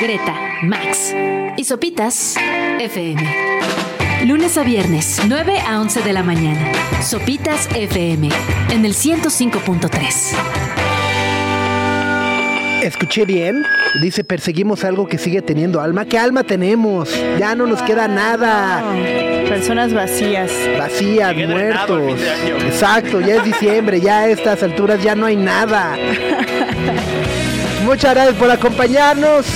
Greta, Max y Sopitas FM. Lunes a viernes, 9 a 11 de la mañana. Sopitas FM en el 105.3. Escuché bien. Dice, perseguimos algo que sigue teniendo alma. ¿Qué alma tenemos? Ya no nos queda nada. Personas vacías. Vacías, Llegué muertos. Exacto, ya es diciembre, ya a estas alturas ya no hay nada. Muchas gracias por acompañarnos.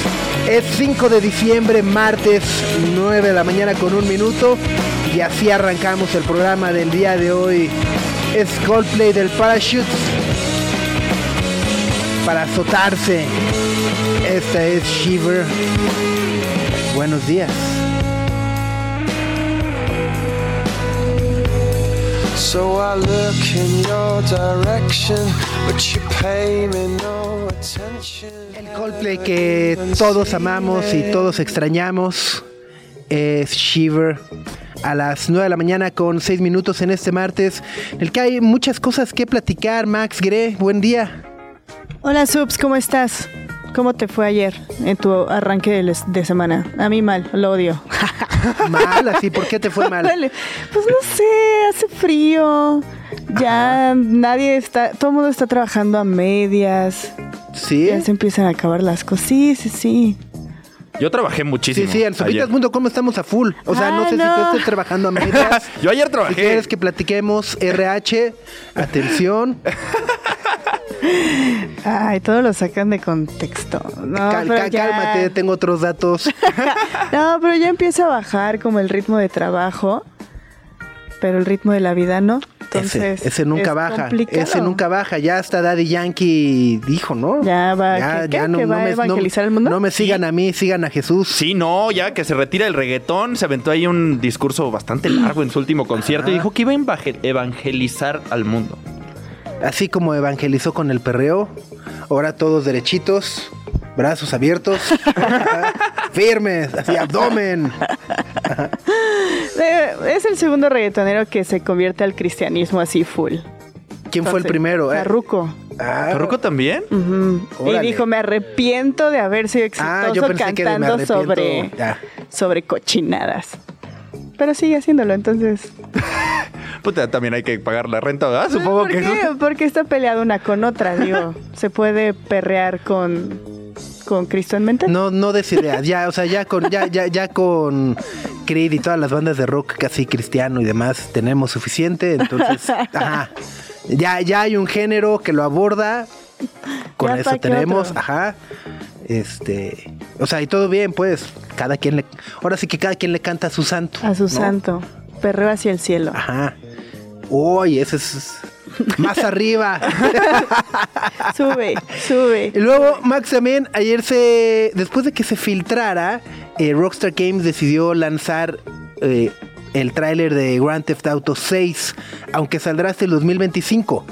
Es 5 de diciembre, martes, 9 de la mañana con un minuto. Y así arrancamos el programa del día de hoy. Es Coldplay del Parachute. Para azotarse. Esta es Shiver. Buenos días. So I look in your direction, but you pay me no attention. El Coldplay que todos amamos y todos extrañamos es Shiver. A las 9 de la mañana con 6 minutos en este martes, en el que hay muchas cosas que platicar. Max Gre, buen día. Hola Subs, ¿cómo estás? ¿Cómo te fue ayer en tu arranque de, semana? A mí mal, lo odio. Mal, así, ¿por qué te fue mal? Pues no sé, hace frío. Ya nadie está, todo el mundo está trabajando a medias. ¿Sí? Ya se empiezan a acabar las cosas. Sí, sí, sí. Yo trabajé Sí, muchísimo. sí, en ayer. sopitas.com estamos a full. O sea, no Ah, sé si no. tú estés trabajando a medias. Yo ayer Si trabajé. quieres que platiquemos RH, atención. Ay, todo lo sacan de contexto. No, Cal- pero cal- ya- Cálmate, tengo otros datos. No, pero ya empieza a bajar como el ritmo de trabajo, pero el ritmo de la vida no. Entonces, ese, ese nunca es baja. complicado. Ese nunca baja. Ya hasta Daddy Yankee dijo, ¿no? Ya va, ¿qué- qué? ¿Que va a evangelizar el mundo? No me sigan a mí, sigan a Jesús. Sí, no, ya que se retira el reggaetón, se aventó ahí un discurso bastante largo en su último concierto y dijo que iba a evangel- evangelizar al mundo. Así como evangelizó con el perreo, ahora todos derechitos, brazos abiertos, firmes, así abdomen. Eh, Es el segundo reggaetonero que se convierte al cristianismo así full. ¿Quién fue el primero? eh? Farruko. Ah, ¿Farruko también? Y dijo, me arrepiento de haber sido exitoso Ah, yo pensé que de me cantando sobre, sobre cochinadas. Pero sigue haciéndolo, entonces. Puta, también hay que pagar la renta, ¿verdad? Supongo ¿Por que qué? Porque está peleada una con otra, digo. Se puede perrear con, con Cristo en mente. No, no des ideas. Ya, o sea, ya con, ya, ya, ya con Creed y todas las bandas de rock casi cristiano y demás tenemos suficiente. Entonces, ajá. Ya, ya hay un género que lo aborda. Con Ya, eso ¿pa' qué tenemos, otro? ajá. Este, o sea, y todo bien, pues. Cada quien le, ahora sí que cada quien le canta a su santo. A su ¿no? santo. Perreo hacia el cielo. Ajá. Uy, ese es más arriba. Sube, sube. Y luego, Max también, ayer se. Después de que se filtrara, eh, Rockstar Games decidió lanzar eh, el tráiler de Grand Theft Auto 6, aunque saldrá hasta el 2025.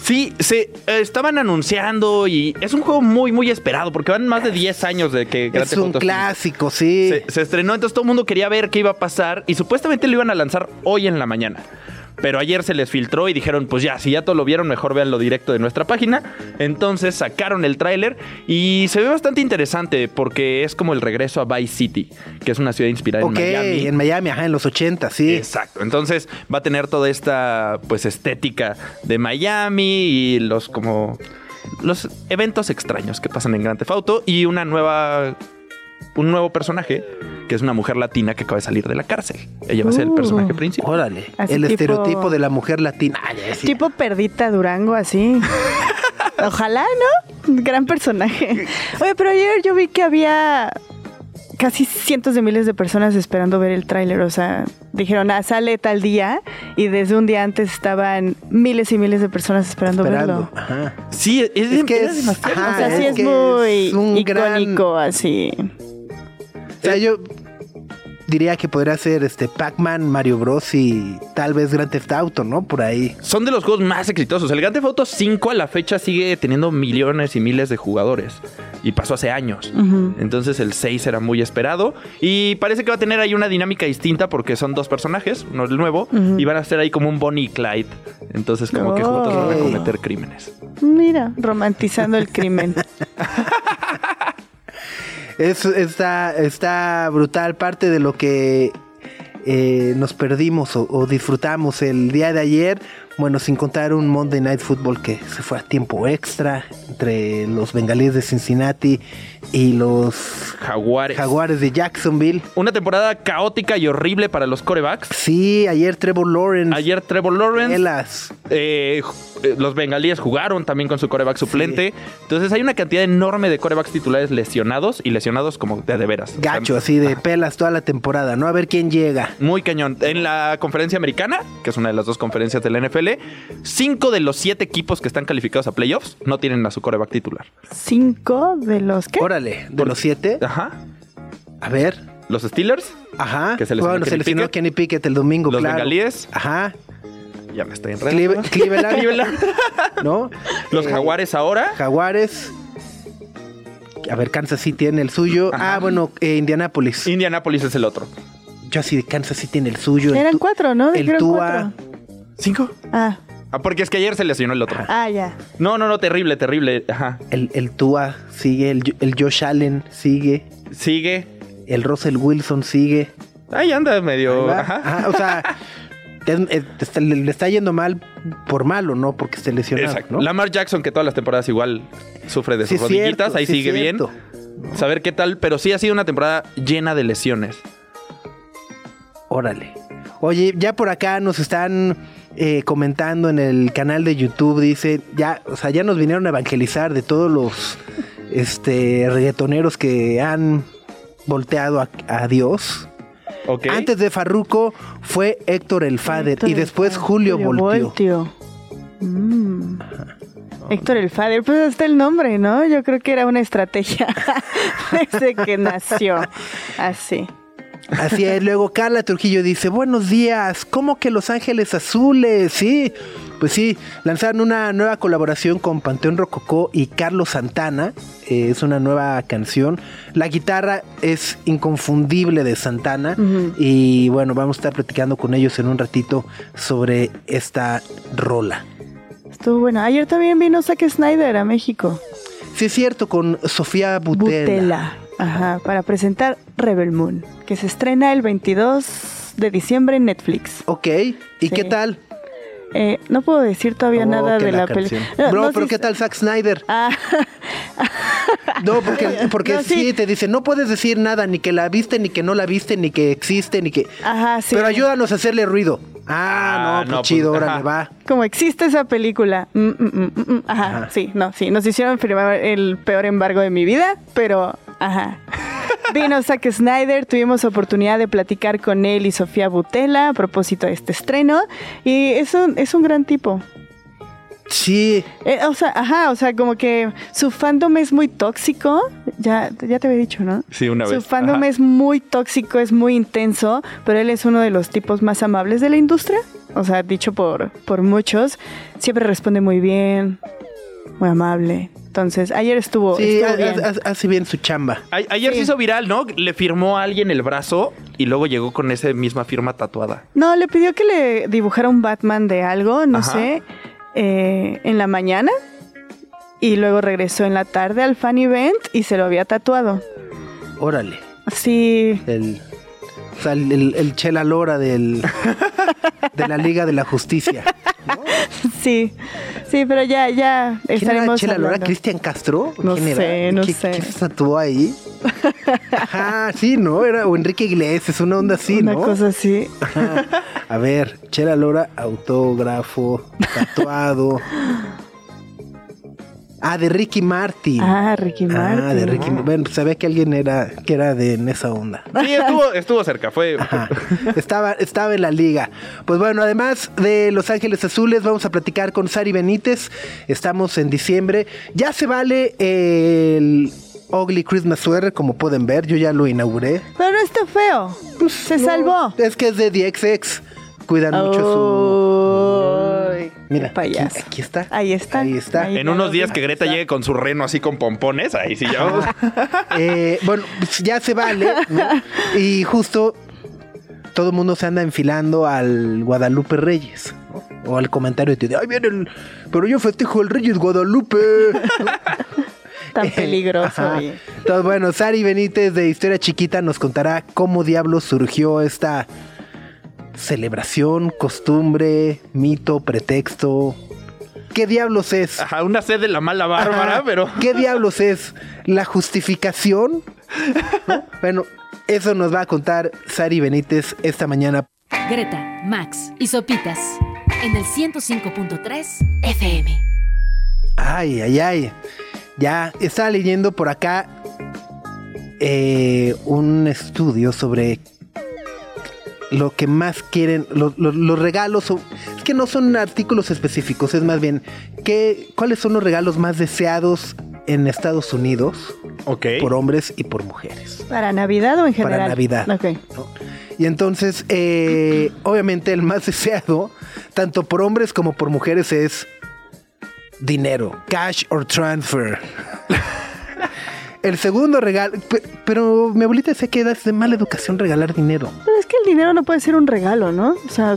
Sí, se eh, estaban anunciando y es un juego muy, muy esperado porque van más de 10 años de que Grand Es Theft un Auto clásico, sí. se, se estrenó, entonces todo el mundo quería ver qué iba a pasar y supuestamente lo iban a lanzar hoy en la mañana. Pero ayer se les filtró y dijeron, pues ya, si ya todo lo vieron, mejor veanlo directo de nuestra página. Entonces sacaron el tráiler y se ve bastante interesante porque es como el regreso a Vice City, que es una ciudad inspirada en Miami. en Miami, ajá, en los 80, sí. Exacto. Entonces va a tener toda esta pues estética de Miami y los como los eventos extraños que pasan en Grand Theft Auto y una nueva un nuevo personaje que es una mujer latina que acaba de salir de la cárcel. Ella va a ser el Uh. personaje principal. Órale, Así el tipo- estereotipo de la mujer latina. Ay. Tipo Perdita Durango, así. Ojalá, ¿no? Gran personaje. Oye, pero ayer yo vi que había casi cientos de miles de personas esperando ver el tráiler. O sea, dijeron, ah, sale tal día. Y desde un día antes estaban miles y miles de personas esperando, Esperando. verlo. Ajá. Sí, es, Es que es- demasiado. ajá, o sea, sí es es que muy es un icónico, así. O sea, yo diría que podría ser este Pac-Man, Mario Bros. y tal vez Grand Theft Auto, ¿no? Por ahí. Son de los juegos más exitosos. El Grand Theft Auto 5 a la fecha sigue teniendo millones y miles de jugadores. Y pasó hace años. Entonces el 6 era muy esperado. Y parece que va a tener ahí una dinámica distinta porque son dos personajes, uno el nuevo, y van a ser ahí como un Bonnie y Clyde. Entonces como que juntos van a cometer crímenes. Mira, romantizando el crimen. Es, está, está brutal. Parte de lo que eh, nos perdimos o, o disfrutamos el día de ayer. Bueno, sin contar un Monday Night Football que se fue a tiempo extra entre los bengalíes de Cincinnati y los Jaguares. jaguares de Jacksonville. Una temporada caótica y horrible para los corebacks. Sí, ayer Trevor Lawrence. Ayer Trevor Lawrence. Pelas. eh, eh, los bengalíes jugaron también con su coreback suplente. Entonces hay una cantidad enorme de corebacks titulares lesionados y lesionados como de, de veras. O sea, Gacho, así de pelas toda la temporada, ¿no? A ver quién llega. Muy cañón. En la conferencia americana, que es una de las dos conferencias de la NFL, cinco de los siete equipos que están calificados a playoffs no tienen a su coreback titular. Cinco de los que. Órale, de los siete. Ajá. A ver. Los Steelers, Ajá. Que se lesionó bueno, Kenny lesionó Pickett. Kenny Pickett el domingo, los claro. bengalíes, Ajá. ya me estoy Cleve- enredando. Cleveland, Cleveland. ¿no? Los Eh, jaguares ahora. Jaguares. A ver, Kansas City tiene el suyo. Ajá. Ah, bueno, eh, Indianapolis. Indianapolis es el otro. Yo así de Kansas City tiene el suyo. El Eran Tu- cuatro, ¿no? El Tua. cuatro. ¿Cinco? Ah, Ah, porque es que ayer se lesionó el otro. ah, ya. No, no, no, terrible, terrible. Ajá. El, el Tua sigue. El, el Josh Allen sigue. Sigue. El Russell Wilson sigue. Ahí anda medio. Ajá. Ajá, o sea, es- es- está- le, le está yendo mal por malo, no porque esté lesionado. Exacto. ¿no? Lamar Jackson, que todas las temporadas igual sufre de Sí, sus es rodillitas, cierto, ahí sí, es sigue bien. cierto. Saber qué tal, pero sí ha sido una temporada llena de lesiones. Órale. Oye, ya por acá nos están eh, comentando en el canal de YouTube, dice, ya, o sea, ya nos vinieron a evangelizar de todos los este reggaetoneros que han volteado a, a Dios. Antes de Farruko fue Héctor el Fader Héctor y el después Fader. Julio, Voltio. Voltio. Mm. Héctor el Fader, pues hasta el nombre, ¿no? Yo creo que era una estrategia desde que nació. Así. Así es. Luego Carla Trujillo dice, buenos días, ¿cómo que Los Ángeles Azules? Sí, pues sí, lanzaron una nueva colaboración con Panteón Rococó y Carlos Santana. Eh, es una nueva canción. La guitarra es inconfundible de Santana. Y bueno, vamos a estar platicando con ellos en un ratito sobre esta rola. Estuvo bueno. Ayer también vino Zack Snyder a México. Sí, es cierto, con Sofía Butela. Butela. Ajá, para presentar Rebel Moon, que se estrena el 22 de diciembre en Netflix. Ok, ¿y Sí. qué tal? Eh, no puedo decir todavía Oh, nada de la, película. Bro, pero ¿qué tal Zack Snyder? Ah, No, porque, porque No, sí. sí. te dice, no puedes decir nada, ni que la viste, ni que no la viste, ni que existe, ni que... ajá, sí. Pero ayúdanos a hacerle ruido. Ah, Ah, no, pues no, pues, chido, ajá. órale, va. Como existe esa película. Mm, mm, mm, mm, mm. Ajá, Ajá. sí, no, sí. Nos hicieron firmar el peor embargo de mi vida, pero ajá. Vino Zack Snyder, tuvimos oportunidad de platicar con él y Sofía Butela a propósito de este estreno. Y es un, es un gran tipo. Sí, Eh, o sea, ajá, o sea, como que su fandom es muy tóxico. Ya, ya te había dicho, ¿no? Sí, una Su vez. fandom Ajá. es muy tóxico, es muy intenso, pero él es uno de los tipos más amables de la industria. O sea, dicho por, por muchos, siempre responde muy bien, muy amable. Entonces, ayer estuvo, sí, estuvo bien. hace su chamba. A- ayer Sí. se hizo viral, ¿no? Le firmó a alguien el brazo y luego llegó con esa misma firma tatuada. No, le pidió que le dibujara un Batman de algo, no Ajá. sé, eh, en la mañana. Y luego regresó en la tarde al fan event y se lo había tatuado. Órale. Sí, El, sea, el, el- el Chela Lora del, de la Liga de la Justicia. sí, sí, pero ya, ya ¿Quién era estaremos Chela Lora? ¿Cristian Castro? No ¿Quién era? sé, no ¿Qué- sé. ¿Quién se tatuó ahí? Ajá, sí, ¿no? Era o Enrique Iglesias, una onda así, Una ¿no? cosa así. Ajá. A ver, Chela Lora, autógrafo, tatuado. Ah, de Ricky Martin. Ah, Ricky Martin. Ah, de Ricky Martin. Bueno, pues sabía que alguien era, que era de en esa onda. Sí, estuvo, estuvo cerca. Fue. Ajá. Estaba, estaba en la liga. Pues bueno, además de Los Ángeles Azules, vamos a platicar con Sari Benítez. Estamos en diciembre. Ya se vale el Ugly Christmas Sweater, como pueden ver. Yo ya lo inauguré. Pero no está feo. Se No, salvó. Es que es de DXX. Cuidan mucho su. Mira, qué payaso. Aquí, aquí está. Ahí está. Ahí está. Ahí En unos días que Greta llegue con su reno así con pompones, ahí sí ya. Eh, bueno, pues ya se vale. ¿no? Y justo todo el mundo se anda enfilando al Guadalupe Reyes. ¿no? O al comentario de, ay, viene el... Pero yo festejo el Reyes Guadalupe. Tan peligroso. Ajá. y- Entonces, bueno, Sari Benítez de Historia Chiquita nos contará cómo diablos surgió esta celebración, costumbre, mito, pretexto. ¿Qué diablos es? Ajá, una sed de la mala bárbara, Ajá. pero. ¿Qué diablos es? ¿La justificación? ¿No? Bueno, eso nos va a contar Sari Benítez esta mañana. Greta, Max y Sopitas en el 105.3 FM. Ay, ay, ay. Ya estaba leyendo por acá eh, un estudio sobre lo que más quieren, lo- lo- los regalos. o- Es que no son artículos específicos, es más bien ¿qué, cuáles son los regalos más deseados en Estados Unidos Ok. por hombres y por mujeres. ¿Para Navidad o en Para general? Navidad. Ok. ¿no? Y entonces, eh, obviamente, el más deseado, tanto por hombres como por mujeres, es dinero, cash or transfer. el segundo regalo, pe- pero mi abuelita decía que es de mala educación regalar dinero. Pero es que el dinero no puede ser un regalo, ¿no? O sea,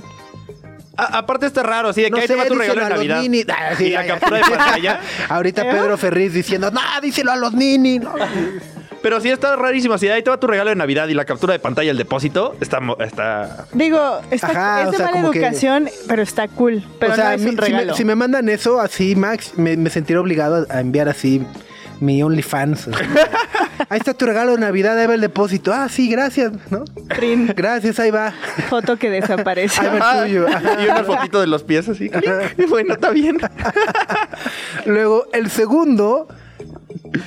A- aparte está raro, así de que No ahí sé, te va tu regalo de Navidad. Ah, sí, y la ya, ya. captura de pantalla. Ahorita ¿Eh? Pedro Ferriz diciendo, no, díselo a los ninis. no". Pero sí está rarísimo. Si ahí te va tu regalo de Navidad y la captura de pantalla, el depósito, está. mo- está... digo, está, Ajá, es o de sea, mala que- educación, pero está cool. Pero o sea, no es un si, regalo. me, si me mandan eso así, Max, me, me sentiré obligado a enviar así mi OnlyFans. ahí está tu regalo de Navidad, ahí va el depósito. Ah, sí, gracias, ¿no? Trin, Gracias, ahí va. foto que desaparece. Ahí va el tuyo. Ajá. y una fotito de los pies así. bueno, está bien. Luego, el segundo,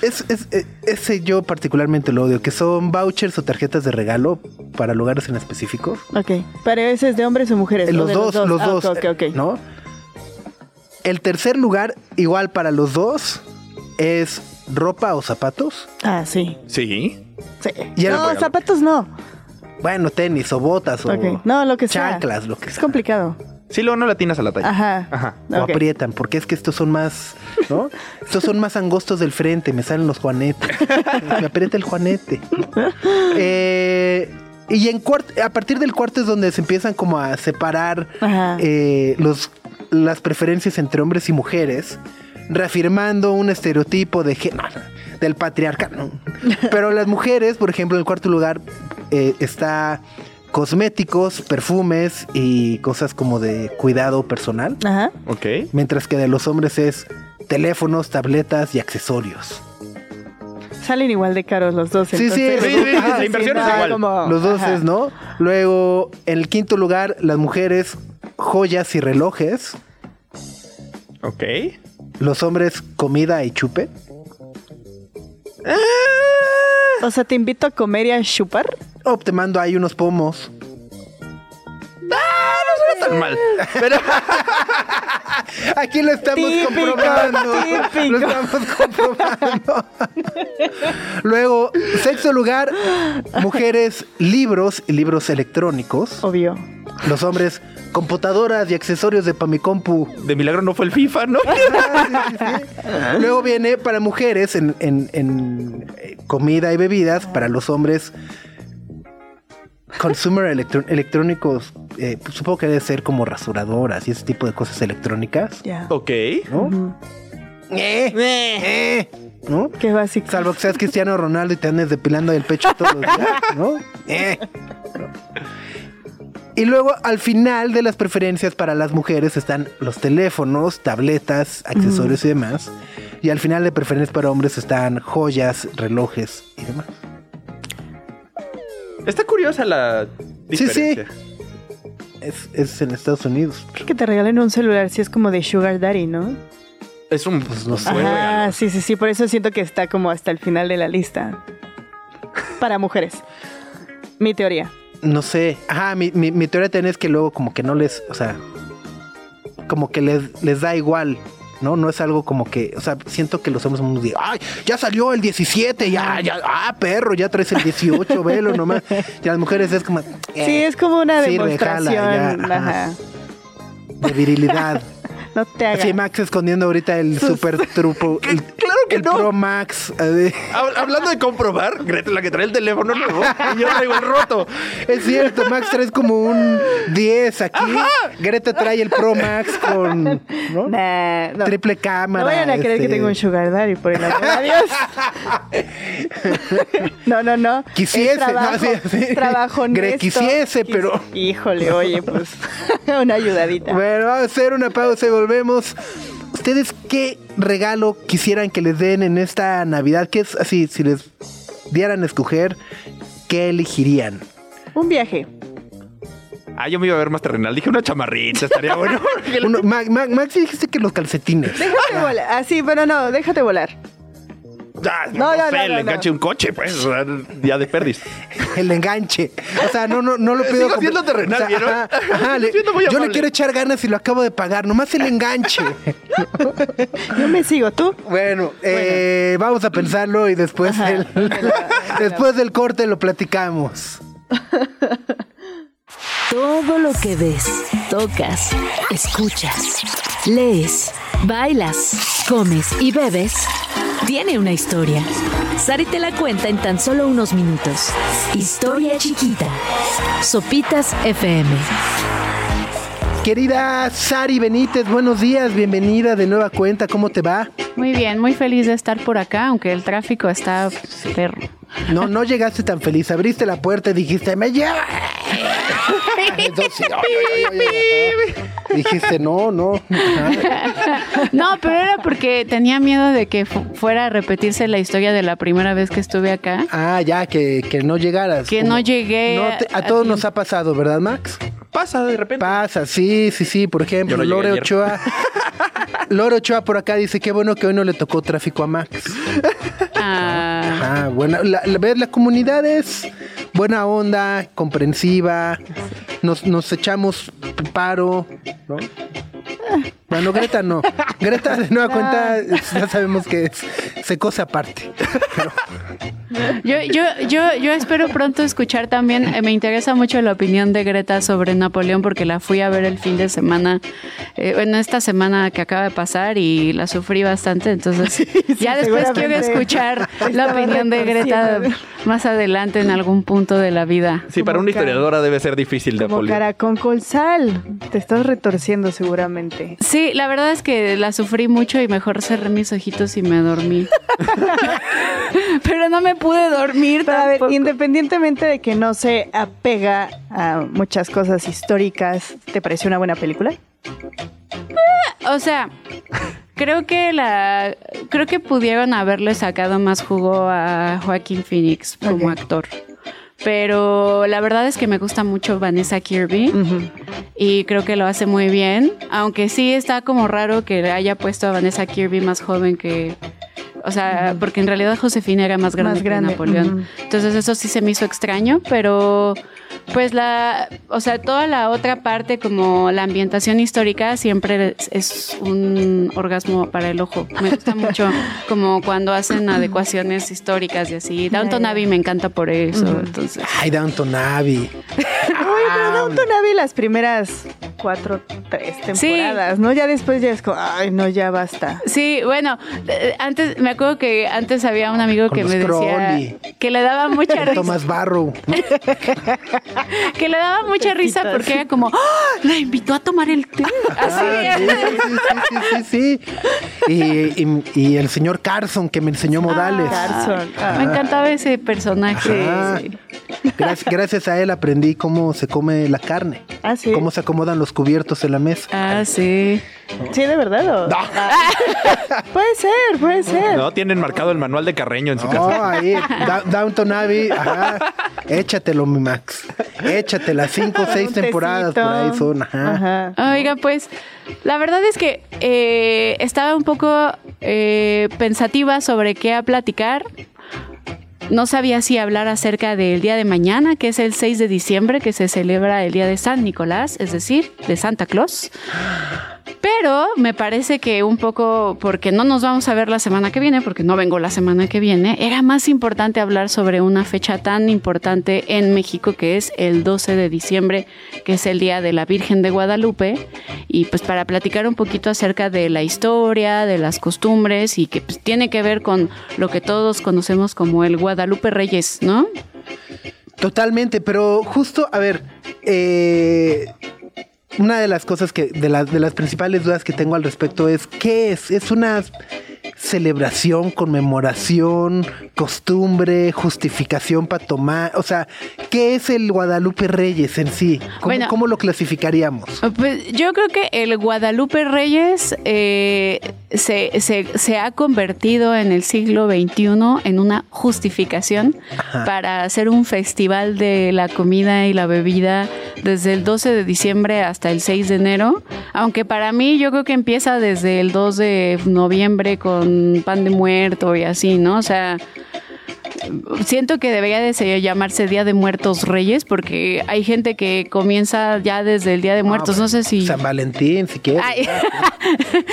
es, es- e- ese yo particularmente lo odio, que son vouchers o tarjetas de regalo para lugares en específico. ok. Pero ese es de hombres o mujeres. Eh. Los De dos, los Ah, dos. ok, ok, ok. ¿No? El tercer lugar, igual para los dos, es ropa o zapatos. Ah, sí. Sí. sí. Y no, regalo. zapatos no. Bueno, tenis o botas o. No, lo que sea. chanclas, lo que Es sea. complicado. Sí, luego no la tienes a la talla. Ajá. Ajá. O aprietan, porque es que estos son más, ¿no? estos son más angostos del frente, me salen los juanetes. me aprieta el juanete. Eh, y en a partir del cuarto es donde se empiezan como a separar eh, los, las preferencias entre hombres y mujeres, reafirmando un estereotipo de gen- no, del patriarcado. ¿no? Pero las mujeres, por ejemplo, en el cuarto lugar eh, está cosméticos, perfumes y cosas como de cuidado personal, Ajá. Ok. mientras que de los hombres es teléfonos, tabletas y accesorios. Salen igual de caros los dos. Sí, sí, entonces- sí, sí, sí, Ajá, la inversión es no, igual. como- Los dos ajá. es, ¿no? Luego, en el quinto lugar, las mujeres, joyas y relojes. Ok. Los hombres, comida y chupe. O sea, te invito a comer y a chupar. O te mando ahí unos pomos. Tan mal. Pero Aquí lo estamos Típico, comprobando. típico. Lo estamos comprobando. Luego, sexto lugar, mujeres, libros y libros electrónicos. Obvio. Los hombres, computadoras y accesorios de Pamicompu. de milagro no fue el FIFA, ¿no? Luego viene para mujeres en, en- en, eh, comida y bebidas, para los hombres consumer electrónicos, eh, pues, supongo que debe ser como rasuradoras y ese tipo de cosas electrónicas, Ya. ok. ¿no? Eh, eh, ¿no? Qué básico. Salvo que seas Cristiano Ronaldo y te andes depilando el pecho todos los días, ¿no? Eh. Y luego al final de las preferencias para las mujeres están los teléfonos, tabletas, accesorios y demás. Y al final de preferencias para hombres están joyas, relojes y demás. Está curiosa la Sí, sí. diferencia. Es, es en Estados Unidos. Creo que te regalen un celular si es como de Sugar Daddy, ¿no? Es un Pues no sé. regalo. sí, sí, sí. Por eso siento que está como hasta el final de la lista. Para mujeres. Mi teoría. No sé. Ajá, mi, mi, mi teoría también es que luego como que no les, o sea, como que les, les da igual, ¿no? No es algo como que, o sea, siento que los hombres somos de, ay, ya salió el 17, ya, ya, ah, perro, ya traes el 18, velo nomás. Y las mujeres es como, eh, Sí, es como una sirve, jala, demostración. ya, ajá. ajá. de virilidad. No te hagas. Así Max escondiendo ahorita el super trupo. el- que el no. Pro Max. Hab- Hablando de comprobar, Greta es la que trae el teléfono nuevo y yo traigo el roto. Es cierto, Max traes como un 10 aquí. Greta trae el Pro Max con ¿no? Nah, no. triple cámara. No vayan a creer que este. tengo un sugar daddy, por el amor de Dios. no, no, no. Quisiese, Es trabajo, no, sí, sí. trabajo Gre- honesto. quisiese, Quis- pero- Híjole, oye, pues, una ayudadita. Bueno, vamos a hacer una pausa y volvemos. ¿Ustedes qué regalo quisieran que les den en esta Navidad? ¿Qué es así? Si les dieran a escoger, ¿qué elegirían? Un viaje. Ah, yo me iba a ver más terrenal. Dije una chamarrita, estaría bueno. Uno, Ma- Ma- Max dijiste que los calcetines. Déjate volar. Así, pero no, déjate volar. No, no, no, sé, no, no, enganche un coche, pues. o sea, Ya de perdiz. El enganche. O sea, no, no, no lo pido. Sigo siendo terrenal, ¿vieron? ajá, ajá, le- yo le quiero echar ganas y lo acabo de pagar. Nomás el enganche. Yo me sigo, ¿tú? Bueno, eh, vamos a pensarlo y después, Ajá. el- después del corte lo platicamos. Todo lo que ves, tocas, escuchas, lees, bailas, comes y bebes tiene una historia. Sari te la cuenta en tan solo unos minutos. Historia chiquita. Sopitas FM. Querida Sari Benítez, buenos días, bienvenida de nueva cuenta, ¿cómo te va? Muy bien, muy feliz de estar por acá, aunque el tráfico está perro. No, no llegaste tan feliz, abriste la puerta y dijiste, me lleva. Entonces, ay, ay, ay, ay, ay. Dijiste, no, no. No, pero era porque tenía miedo de que fu- fuera a repetirse la historia de la primera vez que estuve acá. Ah, ya, que, que no llegaras. Que no llegué No te- a, a- todos a nos ha pasado, ¿verdad, Max? Pasa de repente. Pasa, sí, sí, sí. Por ejemplo, no Lore ayer. Ochoa. Lore Ochoa por acá dice, qué bueno que hoy no le tocó tráfico a Max. Ah, Ah, buena. La, la, ver, la comunidad es buena onda, comprensiva. Nos, nos echamos paro, ¿no? Bueno, Greta no. Greta de nueva cuenta ya sabemos que es, se cosa aparte. yo, yo, yo, yo espero pronto escuchar también, eh, me interesa mucho la opinión de Greta sobre Napoleón porque la fui a ver el fin de semana, eh, bueno, esta semana que acaba de pasar y la sufrí bastante, entonces ya después quiero escuchar la opinión de Greta más adelante en algún punto de la vida. Sí, para una historiadora debe ser difícil de Como cara con colsal. Te estás retorciendo seguramente. Sí, la verdad es que la sufrí mucho y mejor cerré mis ojitos y me dormí. Pero no me pude dormir Pero a ver, tampoco. independientemente de que no se apega a muchas cosas históricas, ¿te pareció una buena película? O sea, creo que la creo que pudieron haberle sacado más jugo a Joaquín Phoenix como actor. Pero la verdad es que me gusta mucho Vanessa Kirby y creo que lo hace muy bien, aunque sí está como raro que haya puesto a Vanessa Kirby más joven que o sea, porque en realidad Josefina era más grande, Más grande, que Napoleón. Entonces eso sí se me hizo extraño, pero pues la, o sea, toda la otra parte como la ambientación histórica siempre es, es un orgasmo para el ojo. Me gusta mucho como cuando hacen adecuaciones históricas y así. Downton. Abbey me encanta por eso, entonces. Ay, Downton Abbey. Oye, pero Downton Abbey las primeras cuatro, tres Sí. temporadas, ¿no? Ya después ya es como, ay, no, ya basta. Sí, bueno, eh, antes me acuerdo que antes había un amigo Con que me decía Crowley. que le daba mucha risa. Thomas Barrow. que le daba mucha risa porque era como, ¡Ah! la invitó a tomar el té. Así. Ah, sí, sí, sí, sí, sí. Y, y- y el señor Carson que me enseñó modales. Carson. Ah. Me encantaba ese personaje. Gracias, gracias a él aprendí cómo se come la carne. Ah, sí. Cómo se acomodan los cubiertos en la mesa. Ah, sí. Sí, de verdad. ¿o? No. Puede ser, puede ser. No, tienen marcado el manual de Carreño en su No, casa. ahí, Da- Downton Abbey, ajá. Échatelo, mi Max. Échate las cinco o seis Un temporadas por ahí son, ajá. Ajá. Oiga, pues la verdad es que eh, estaba un poco eh, pensativa sobre qué a platicar. No sabía si hablar acerca del día de mañana, que es el 6 de diciembre, que se celebra el día de San Nicolás, es decir, de Santa Claus. Pero me parece que un poco, porque no nos vamos a ver la semana que viene, porque no vengo la semana que viene, era más importante hablar sobre una fecha tan importante en México que es el 12 de diciembre, que es el Día de la Virgen de Guadalupe. Y pues para platicar un poquito acerca de la historia, de las costumbres y que pues, tiene que ver con lo que todos conocemos como el Guadalupe Reyes, ¿no? Totalmente, pero justo, a ver, eh, una de las cosas que, de, las de las principales dudas que tengo al respecto es, ¿qué es? ¿Es una celebración, conmemoración, costumbre, justificación para tomar? O sea, ¿qué es el Guadalupe Reyes en sí? ¿Cómo, Bueno. cómo lo clasificaríamos? Pues yo creo que el Guadalupe Reyes eh, se, se- se ha convertido en el siglo XXI en una justificación para hacer un festival de la comida y la bebida desde el 12 de diciembre hasta el 6 de enero. Aunque para mí yo creo que empieza desde el 2 de noviembre con pan de muerto y así, ¿no? O sea, siento que debería de ser- llamarse Día de Muertos Reyes porque hay gente que comienza ya desde el Día de Muertos. No sé si... San Valentín, si quieres. Ay.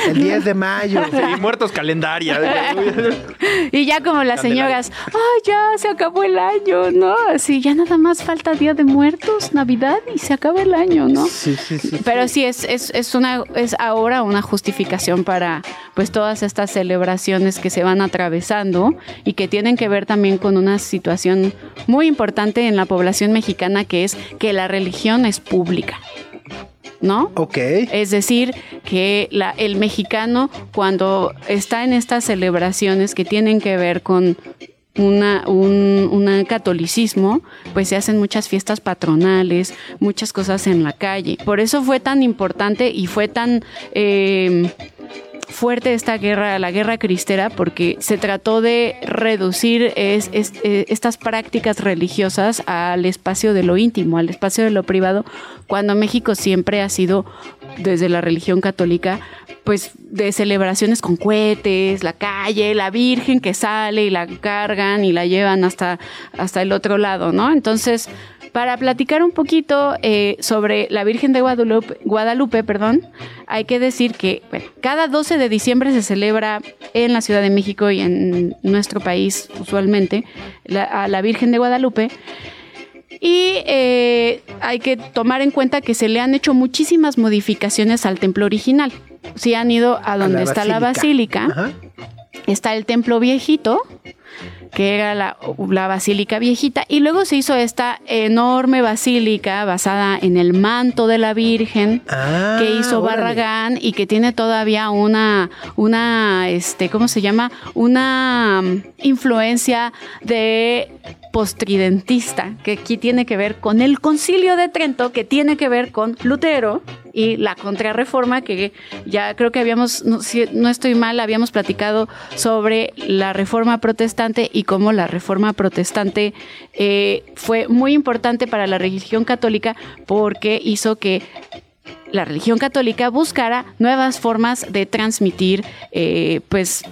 El 10 de mayo. Sí, muertos calendaria. Y ya como las Candelaria. señoras, ay, ya se acabó el año, ¿no? Así, ya nada más falta Día de Muertos, Navidad y se acaba el año, ¿no? Sí, sí, sí. Pero sí, es, es, es, una, es ahora una justificación para pues todas estas celebraciones que se van atravesando y que tienen que ver también con una situación muy importante en la población mexicana que es que la religión es pública. ¿No? Ok. Es decir, que la- el mexicano cuando está en estas celebraciones que tienen que ver con una, un, un catolicismo, pues se hacen muchas fiestas patronales, muchas cosas en la calle. Por eso fue tan importante y fue tan... eh, fuerte esta guerra, la guerra cristera, porque se trató de reducir eh, estas prácticas religiosas al espacio de lo íntimo, al espacio de lo privado, cuando México siempre ha sido, desde la religión católica, pues de celebraciones con cohetes, la calle, la Virgen que sale y la cargan y la llevan hasta, hasta el otro lado, ¿no? Entonces, para platicar un poquito eh, sobre la Virgen de Guadalupe, Guadalupe, perdón, hay que decir que bueno, cada 12 de diciembre se celebra en la Ciudad de México y en nuestro país usualmente la- a la Virgen de Guadalupe. Y eh, hay que tomar en cuenta que se le han hecho muchísimas modificaciones al templo original. Si han ido a donde la está la basílica. basílica, Ajá. está el templo viejito, que era la, la basílica viejita, y luego se hizo esta enorme basílica basada en el manto de la Virgen Ah, que hizo órale. Barragán y que tiene todavía una, una, este, ¿cómo se llama? Una mm, influencia de postridentista, que aquí tiene que ver con el concilio de Trento, que tiene que ver con Lutero y la contrarreforma, que ya creo que habíamos, no, estoy mal, habíamos platicado sobre la reforma protestante y cómo la reforma protestante eh, fue muy importante para la religión católica porque hizo que la religión católica buscara nuevas formas de transmitir, eh, pues,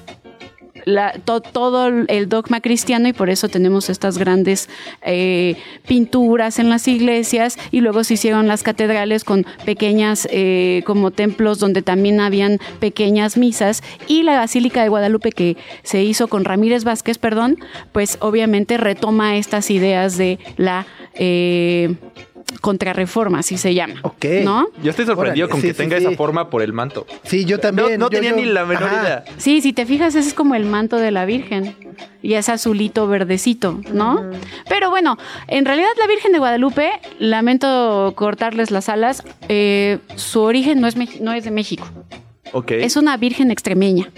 todo el dogma cristiano y por eso tenemos estas grandes eh, pinturas en las iglesias y luego se hicieron las catedrales con pequeñas eh, como templos donde también habían pequeñas misas y la Basílica de Guadalupe que se hizo con Ramírez Vázquez, perdón, pues obviamente retoma estas ideas de la eh, contrarreforma, así se llama. Ok. ¿No? Yo estoy sorprendido Órale, con sí, que sí, tenga sí. esa forma por el manto. Sí, yo también. no yo- tenía yo- ni la menor ajá. idea. Sí, si te fijas, ese es como el manto de la Virgen. Y es azulito verdecito, ¿no? Pero bueno, en realidad la Virgen de Guadalupe, lamento cortarles las alas, eh, su origen no es, no es de México. Ok. Es una Virgen extremeña.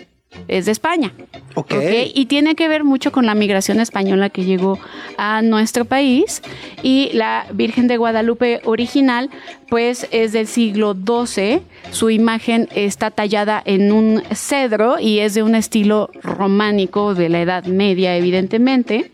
Es de España. Ok. ¿ok? Y tiene que ver mucho con la migración española que llegó a nuestro país. Y la Virgen de Guadalupe original, pues es del siglo XII. Su imagen está tallada en un cedro y es de un estilo románico de la Edad Media, evidentemente.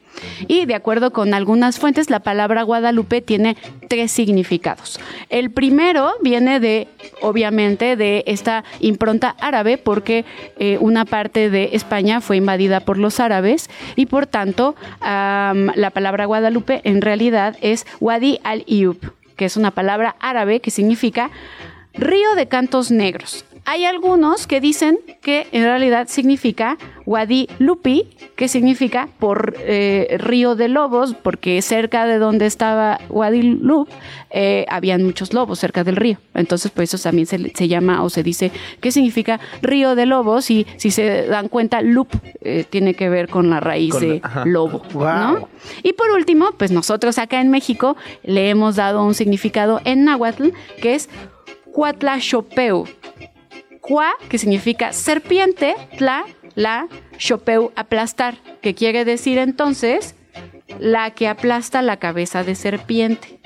Y de acuerdo con algunas fuentes, la palabra Guadalupe tiene tres significados. El primero viene de, obviamente, de esta impronta árabe, porque eh, una parte de España fue invadida por los árabes y por tanto la palabra Guadalupe en realidad es Wadi al-Iyub, que es una palabra árabe que significa río de cantos negros. Hay algunos que dicen que en realidad significa Guadilupi, que significa por eh, río de lobos, porque cerca de donde estaba Guadilup eh, habían muchos lobos cerca del río. Entonces, pues eso también se, se llama o se dice que significa río de lobos y si se dan cuenta, lup eh, tiene que ver con la raíz Con- de ajá. lobo. Wow. ¿no? Y por último, pues nosotros acá en México le hemos dado un significado en náhuatl que es Cuatlaxopeu. Cua, que significa serpiente, tla, la, xopeu, aplastar, que quiere decir entonces la que aplasta la cabeza de serpiente,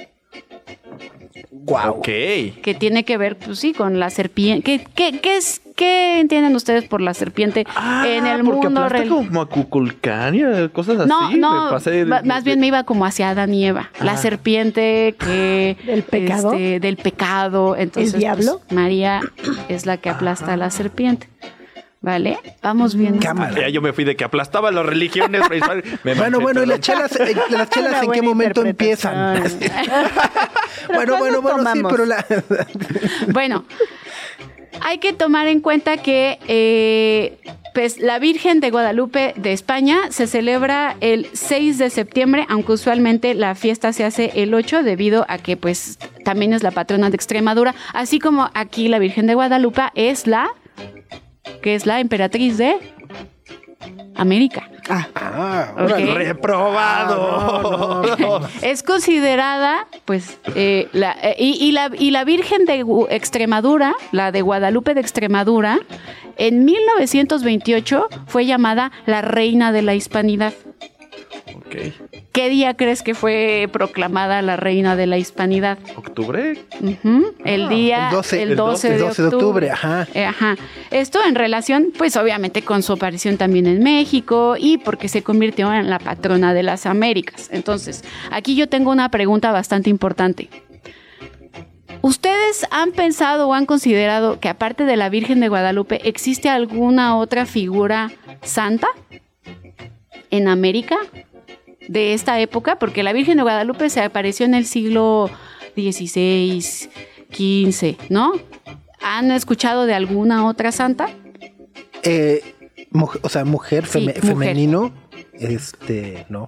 Wow. Ok. que tiene que ver, pues sí, con la serpiente. ¿Qué, qué, qué es, ¿Qué entienden ustedes por la serpiente en el Ah, porque mundo rel- como a Cuculcania, cosas No, así. no, me pasé de- ma- más de- bien me iba como hacia Adán y Eva. La Ah. serpiente que... ¿Del pecado? este, del pecado. Entonces, ¿El diablo? pues, María es la que aplasta a la serpiente. ¿Vale? Vamos bien. Cámara. Ya yo me fui de que aplastaba las religiones. Me Bueno, manché, bueno, ¿y las chelas, eh, las chelas en qué momento empiezan? bueno, bueno, ¿cuándo bueno, sí, pero la... Bueno, hay que tomar en cuenta que eh, pues, la Virgen de Guadalupe de España se celebra el 6 de septiembre, aunque usualmente la fiesta se hace el 8 debido a que pues también es la patrona de Extremadura, así como aquí la Virgen de Guadalupe es la que es la emperatriz de América. Ah, órale. Reprobado. Es considerada, pues, eh, la, eh, y, y la, y la Virgen de Extremadura, la de Guadalupe de Extremadura, en 1928 fue llamada la Reina de la Hispanidad. ok. ¿Qué día crees que fue proclamada la Reina de la Hispanidad? ¿Octubre? El día, el 12, el el 12, 12 de octubre, ajá. Eh, ajá. Esto en relación, pues obviamente con su aparición también en México y porque se convirtió en la patrona de las Américas. Entonces, aquí yo tengo una pregunta bastante importante. ¿Ustedes han pensado o han considerado que aparte de la Virgen de Guadalupe existe alguna otra figura santa en América de esta época? Porque la Virgen de Guadalupe se apareció en el siglo XVI, XV, ¿no? ¿Han escuchado de alguna otra santa? Eh, o sea, mujer, Sí, feme- mujer. femenino, este, no.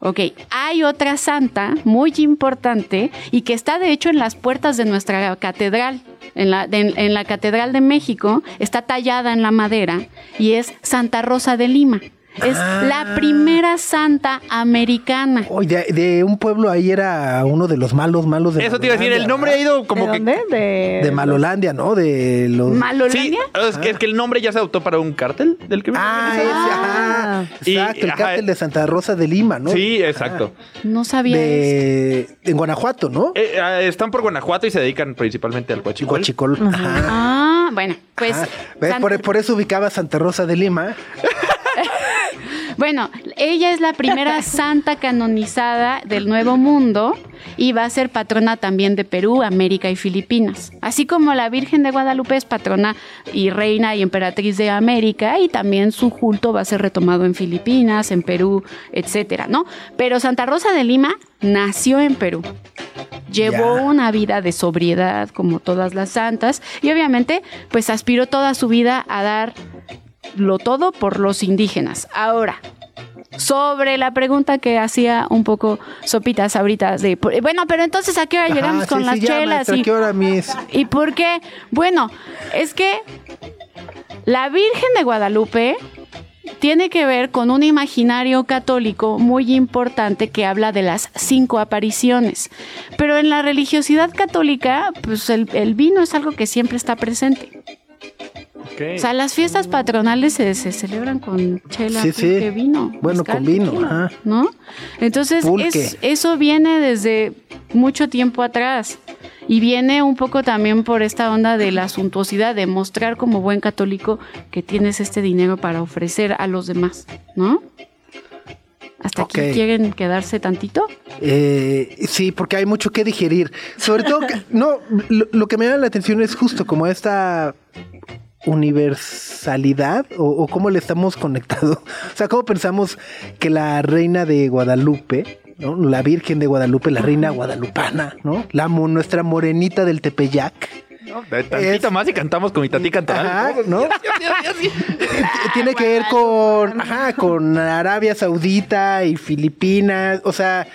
Ok, hay otra santa muy importante y que está de hecho en las puertas de nuestra catedral. En la, de- en la Catedral de México está tallada en la madera y es Santa Rosa de Lima. Es Ah. la primera santa americana. Oye, de, de un pueblo ahí era uno de los malos, malos de Eso te iba a decir, el nombre ha ido como ¿De que. dónde? De, De Malolandia, ¿no? De los... Sí, ¿Malolandia? es que, es que el nombre ya se adoptó para un cártel del que Ah, ese, ajá. Y- Exacto, el ajá. cártel de Santa Rosa de Lima, ¿no? Sí, exacto. No sabía. De, en Guanajuato, ¿no? Eh, ah, están por Guanajuato y se dedican principalmente al huachicol. Huachicol. Ajá. Ah, bueno, pues... Ajá. ¿Ves? Santa- Por, por eso ubicaba Santa Rosa de Lima. Bueno, ella es la primera santa canonizada del Nuevo Mundo y va a ser patrona también de Perú, América y Filipinas. Así como la Virgen de Guadalupe es patrona y reina y emperatriz de América y también su culto va a ser retomado en Filipinas, en Perú, etcétera, ¿no? Pero Santa Rosa de Lima nació en Perú. Llevó una vida de sobriedad como todas las santas y obviamente pues aspiró toda su vida a dar lo todo por los indígenas. Ahora, sobre la pregunta que hacía un poco Sopitas ahorita de, bueno, pero entonces a qué hora llegamos sí, con sí, las ya, chelas maestra, y, ¿qué hora, mis? y por qué? Bueno, es que la Virgen de Guadalupe tiene que ver con un imaginario católico muy importante que habla de las cinco apariciones. Pero en la religiosidad católica, pues el, el vino es algo que siempre está presente. O sea, las fiestas patronales se, se celebran con chela, Sí, vino. Bueno, mezcal, con vino, tequila, ajá. ¿No? Entonces, es- eso viene desde mucho tiempo atrás. Y viene un poco también por esta onda de la suntuosidad, de mostrar como buen católico que tienes este dinero para ofrecer a los demás, ¿no? ¿Hasta Ok. aquí quieren quedarse tantito? Eh, sí, porque hay mucho que digerir. Sobre todo, que- no, lo, lo que me llama la atención es justo como esta universalidad o, o cómo le estamos conectados. O sea, cómo pensamos que la reina de Guadalupe, ¿no? la Virgen de Guadalupe, la reina guadalupana, ¿no? La nuestra morenita del Tepeyac, Tantito más y cantamos con mi tati ¿no? Tiene que ver con, ajá, con Arabia Saudita y Filipinas, o sea,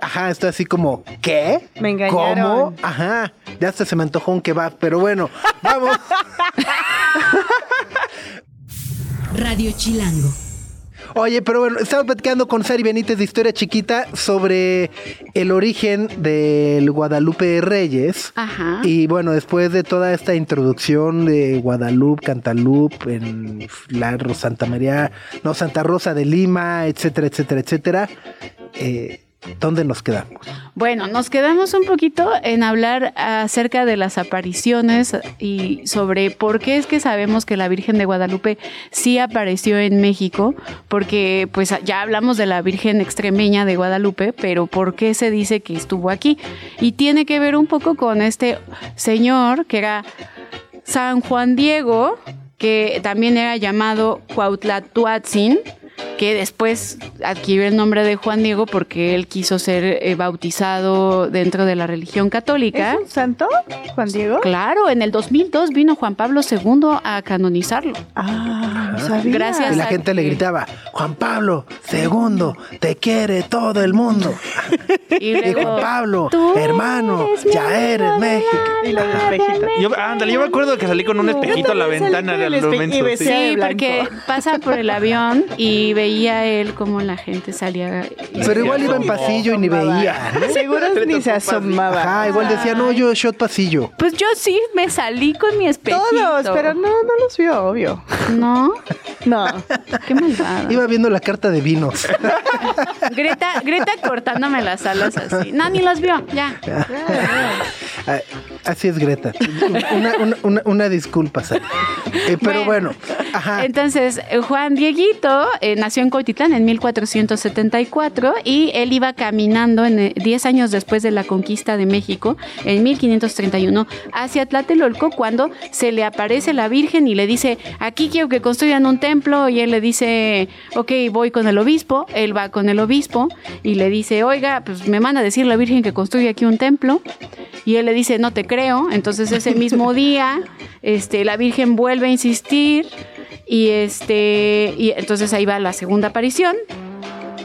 ajá, está así como, ¿qué? Me engañaron. ¿Cómo? Ajá, ya hasta se me antojó un kebab, pero bueno, vamos. Radio Chilango. Oye, pero bueno, estamos platicando con Sari Benítez de Historia Chiquita sobre el origen del Guadalupe Reyes. Ajá. Y bueno, después de toda esta introducción de Guadalupe, Cantalupe, en la Santa María, no, Santa Rosa de Lima, etcétera, etcétera, etcétera, eh, ¿dónde nos quedamos? Bueno, nos quedamos un poquito en hablar acerca de las apariciones y sobre por qué es que sabemos que la Virgen de Guadalupe sí apareció en México, porque pues ya hablamos de la Virgen extremeña de Guadalupe, pero por qué se dice que estuvo aquí. Y tiene que ver un poco con este señor que era San Juan Diego, que también era llamado Cuautlatuatzin, que después adquirió el nombre de Juan Diego porque él quiso ser eh, bautizado dentro de la religión católica. ¿Es un santo, Juan Diego? Claro, en el 2002 vino Juan Pablo II a canonizarlo. Ah, sabía. Gracias. Y la a- gente le gritaba, Juan Pablo, segundo, te quiere todo el mundo. Y Y luego, Juan Pablo, "Tú hermano, eres ya eres México. la Y espejitos. de Yo, ándale, yo me acuerdo que salí con un espejito a la ventana con de el los espe- y besé. sí. de porque pasa por el avión y veía él como la gente salía. Pero igual iba en pasillo y ni veía. Seguro ni se asomaba. Ajá, igual decía, no, yo shot pasillo. Pues yo sí me salí con mi espejito. Todos, pero no, no los vio, obvio. No, No. qué malvada. Iba viendo la carta de vinos. Greta, Greta cortándome las alas así. No, ni los vio, ya. Así es, Greta. Una, una- una- una disculpa, Sari. Eh, pero bueno, ajá. Entonces, Juan Dieguito eh, nació en Cotitlán en 1474 y él iba caminando en, eh, 10 años después de la conquista de México, en 1531, hacia Tlatelolco cuando se le aparece la Virgen y le dice, aquí quiero que construyan un templo y él le dice, ok, voy con el obispo, él va con el obispo y le dice, oiga, pues me manda a decir la Virgen que construye aquí un templo y él le dice, no te creo, entonces ese mismo día, este, la Virgen vuelve a insistir y este y entonces ahí va la segunda aparición.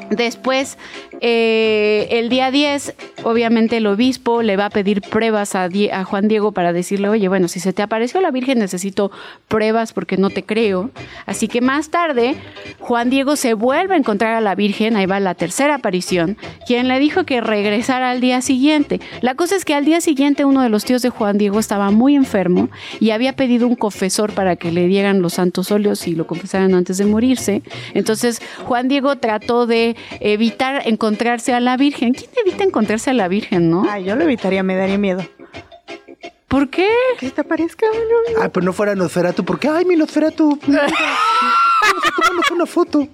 Después, eh, el día 10, obviamente el obispo le va a pedir pruebas a, a Juan Diego para decirle, oye, bueno, si se te apareció la Virgen necesito pruebas porque no te creo. Así que más tarde, Juan Diego se vuelve a encontrar a la Virgen, ahí va la tercera aparición, quien le dijo que regresara al día siguiente. La cosa es que al día siguiente uno de los tíos de Juan Diego estaba muy enfermo y había pedido un confesor para que le dieran los santos óleos y lo confesaran antes de morirse. Entonces Juan Diego trató de evitar encontrarse a la Virgen. ¿Quién evita encontrarse a la Virgen, no? Ay, yo lo evitaría, me daría miedo. ¿Por qué? Que te aparezca uno. Ah, pero no fuera Nosferatu, porque, ay, mi Nosferatu. Vamos a tomarnos una foto.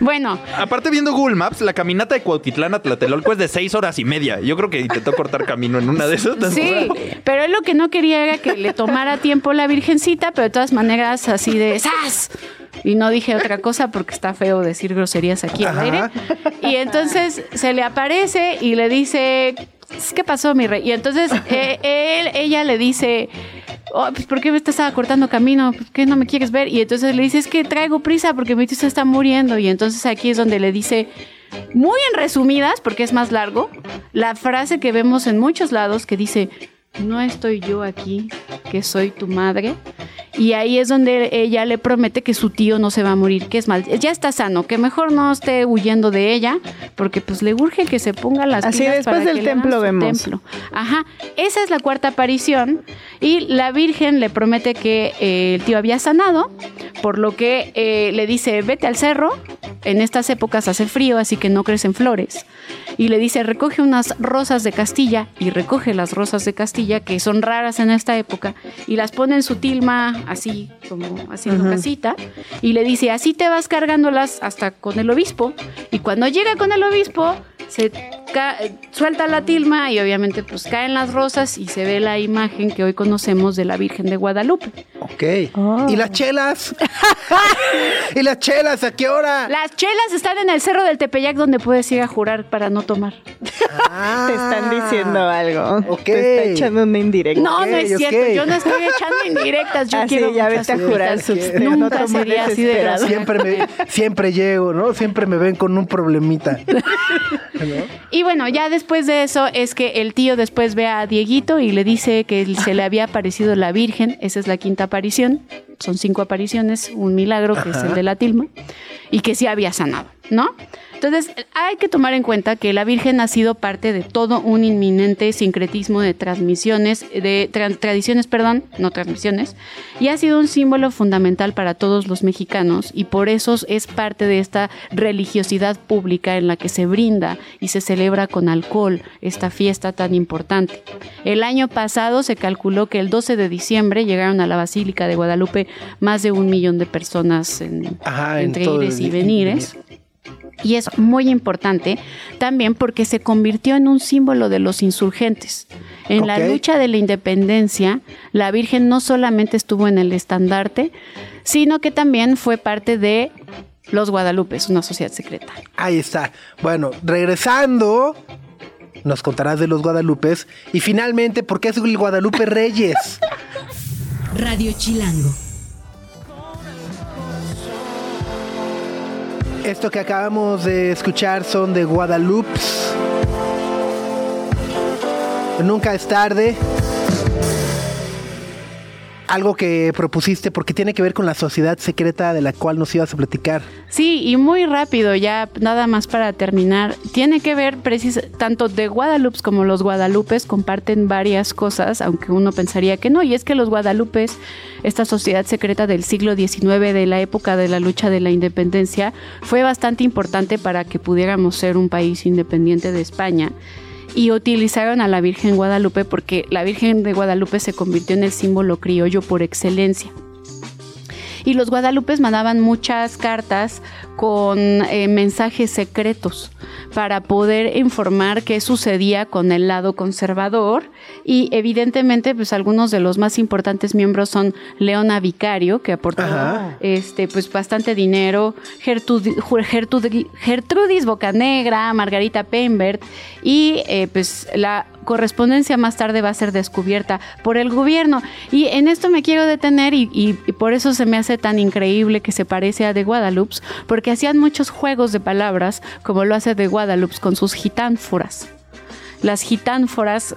Bueno, Aparte, viendo Google Maps, la caminata de Cuautitlán a Tlatelolco es de seis horas y media. Yo creo que intentó cortar camino en una de esas. Sí, pero él lo que no quería era que le tomara tiempo la virgencita, pero de todas maneras así de ¡zas! Y no dije otra cosa porque está feo decir groserías aquí al aire. Y entonces se le aparece y le dice, ¿qué pasó, mi rey? Y entonces eh, él, ella le dice, "Oh, pues, ¿por qué me estás cortando camino? ¿Por qué no me quieres ver? Y entonces le dice, es que traigo prisa porque mi tío se está muriendo. Y entonces aquí es donde le dice, muy en resumidas, porque es más largo, la frase que vemos en muchos lados que dice, no estoy yo aquí, que soy tu madre. Y ahí es donde ella le promete que su tío no se va a morir, que es mal, ya está sano, que mejor no esté huyendo de ella, porque pues le urge que se ponga las Así, pilas después para del que templo vemos. templo. Ajá, esa es la cuarta aparición y la Virgen le promete que eh, el tío había sanado, por lo que eh, le dice, vete al cerro, en estas épocas hace frío, así que no crecen flores, y le dice, recoge unas rosas de Castilla, y recoge las rosas de Castilla, que son raras en esta época, y las pone en su tilma, así como haciendo casita, y le dice, así te vas cargándolas hasta con el obispo, y cuando llega con el obispo, se suelta la tilma y obviamente pues caen las rosas y se ve la imagen que hoy conocemos de la Virgen de Guadalupe. Ok. ¿Y las chelas? ¿Y las chelas a qué hora? Las chelas están en el cerro del Tepeyac donde puedes ir a jurar para no tomar. Ah, Te están diciendo algo. ok. Te está echando una indirecta. No, no es cierto. Yo no estoy echando indirectas. Yo Ah, sí, quiero ya vete a jurar no Nunca te sería así de grosera. Siempre, me, siempre llego, ¿no? Siempre me ven con un problemita. Y bueno, ya después de eso es que el tío después ve a Dieguito y le dice que se le había aparecido la Virgen. Esa es la quinta aparición. Son cinco apariciones, un milagro que es el de la tilma. Y que sí había sanado, ¿no? Entonces, hay que tomar en cuenta que la Virgen ha sido parte de todo un inminente sincretismo de transmisiones, de tra- tradiciones, perdón, no transmisiones, y ha sido un símbolo fundamental para todos los mexicanos y por eso es parte de esta religiosidad pública en la que se brinda y se celebra con alcohol esta fiesta tan importante. El año pasado se calculó que el 12 de diciembre llegaron a la Basílica de Guadalupe más de un millón de personas en- Ajá, en entre todo ires y venires. Y es muy importante también porque se convirtió en un símbolo de los insurgentes. En la lucha de la independencia, la Virgen no solamente estuvo en el estandarte, sino que también fue parte de los Guadalupes, una sociedad secreta. Ahí está. Bueno, regresando, nos contarás de los Guadalupes. Y finalmente, ¿por qué es el Guadalupe Reyes? Radio Chilango. Esto que acabamos de escuchar son de Guadalupe. Nunca es tarde. Algo que propusiste porque tiene que ver con la sociedad secreta de la cual nos ibas a platicar. Sí, y muy rápido, ya nada más para terminar. Tiene que ver precis tanto de Guadalupe como los Guadalupes comparten varias cosas, aunque uno pensaría que no. Y es que los Guadalupes, esta sociedad secreta del siglo XIX, de la época de la lucha de la independencia, fue bastante importante para que pudiéramos ser un país independiente de España. Y utilizaron a la Virgen Guadalupe porque la Virgen de Guadalupe se convirtió en el símbolo criollo por excelencia. Y los guadalupes mandaban muchas cartas con eh, mensajes secretos para poder informar qué sucedía con el lado conservador y evidentemente pues algunos de los más importantes miembros son Leona Vicario que aportó Ajá. este pues bastante dinero Ju- Gertrudi- Gertrudis Bocanegra Margarita Pembert y eh, pues la correspondencia más tarde va a ser descubierta por el gobierno. Y en esto me quiero detener y, y- y por eso se me hace tan increíble que se parece a The Guadalupe, porque hacían muchos juegos de palabras como lo hace The Guadalupe con sus gitánforas. Las gitánforas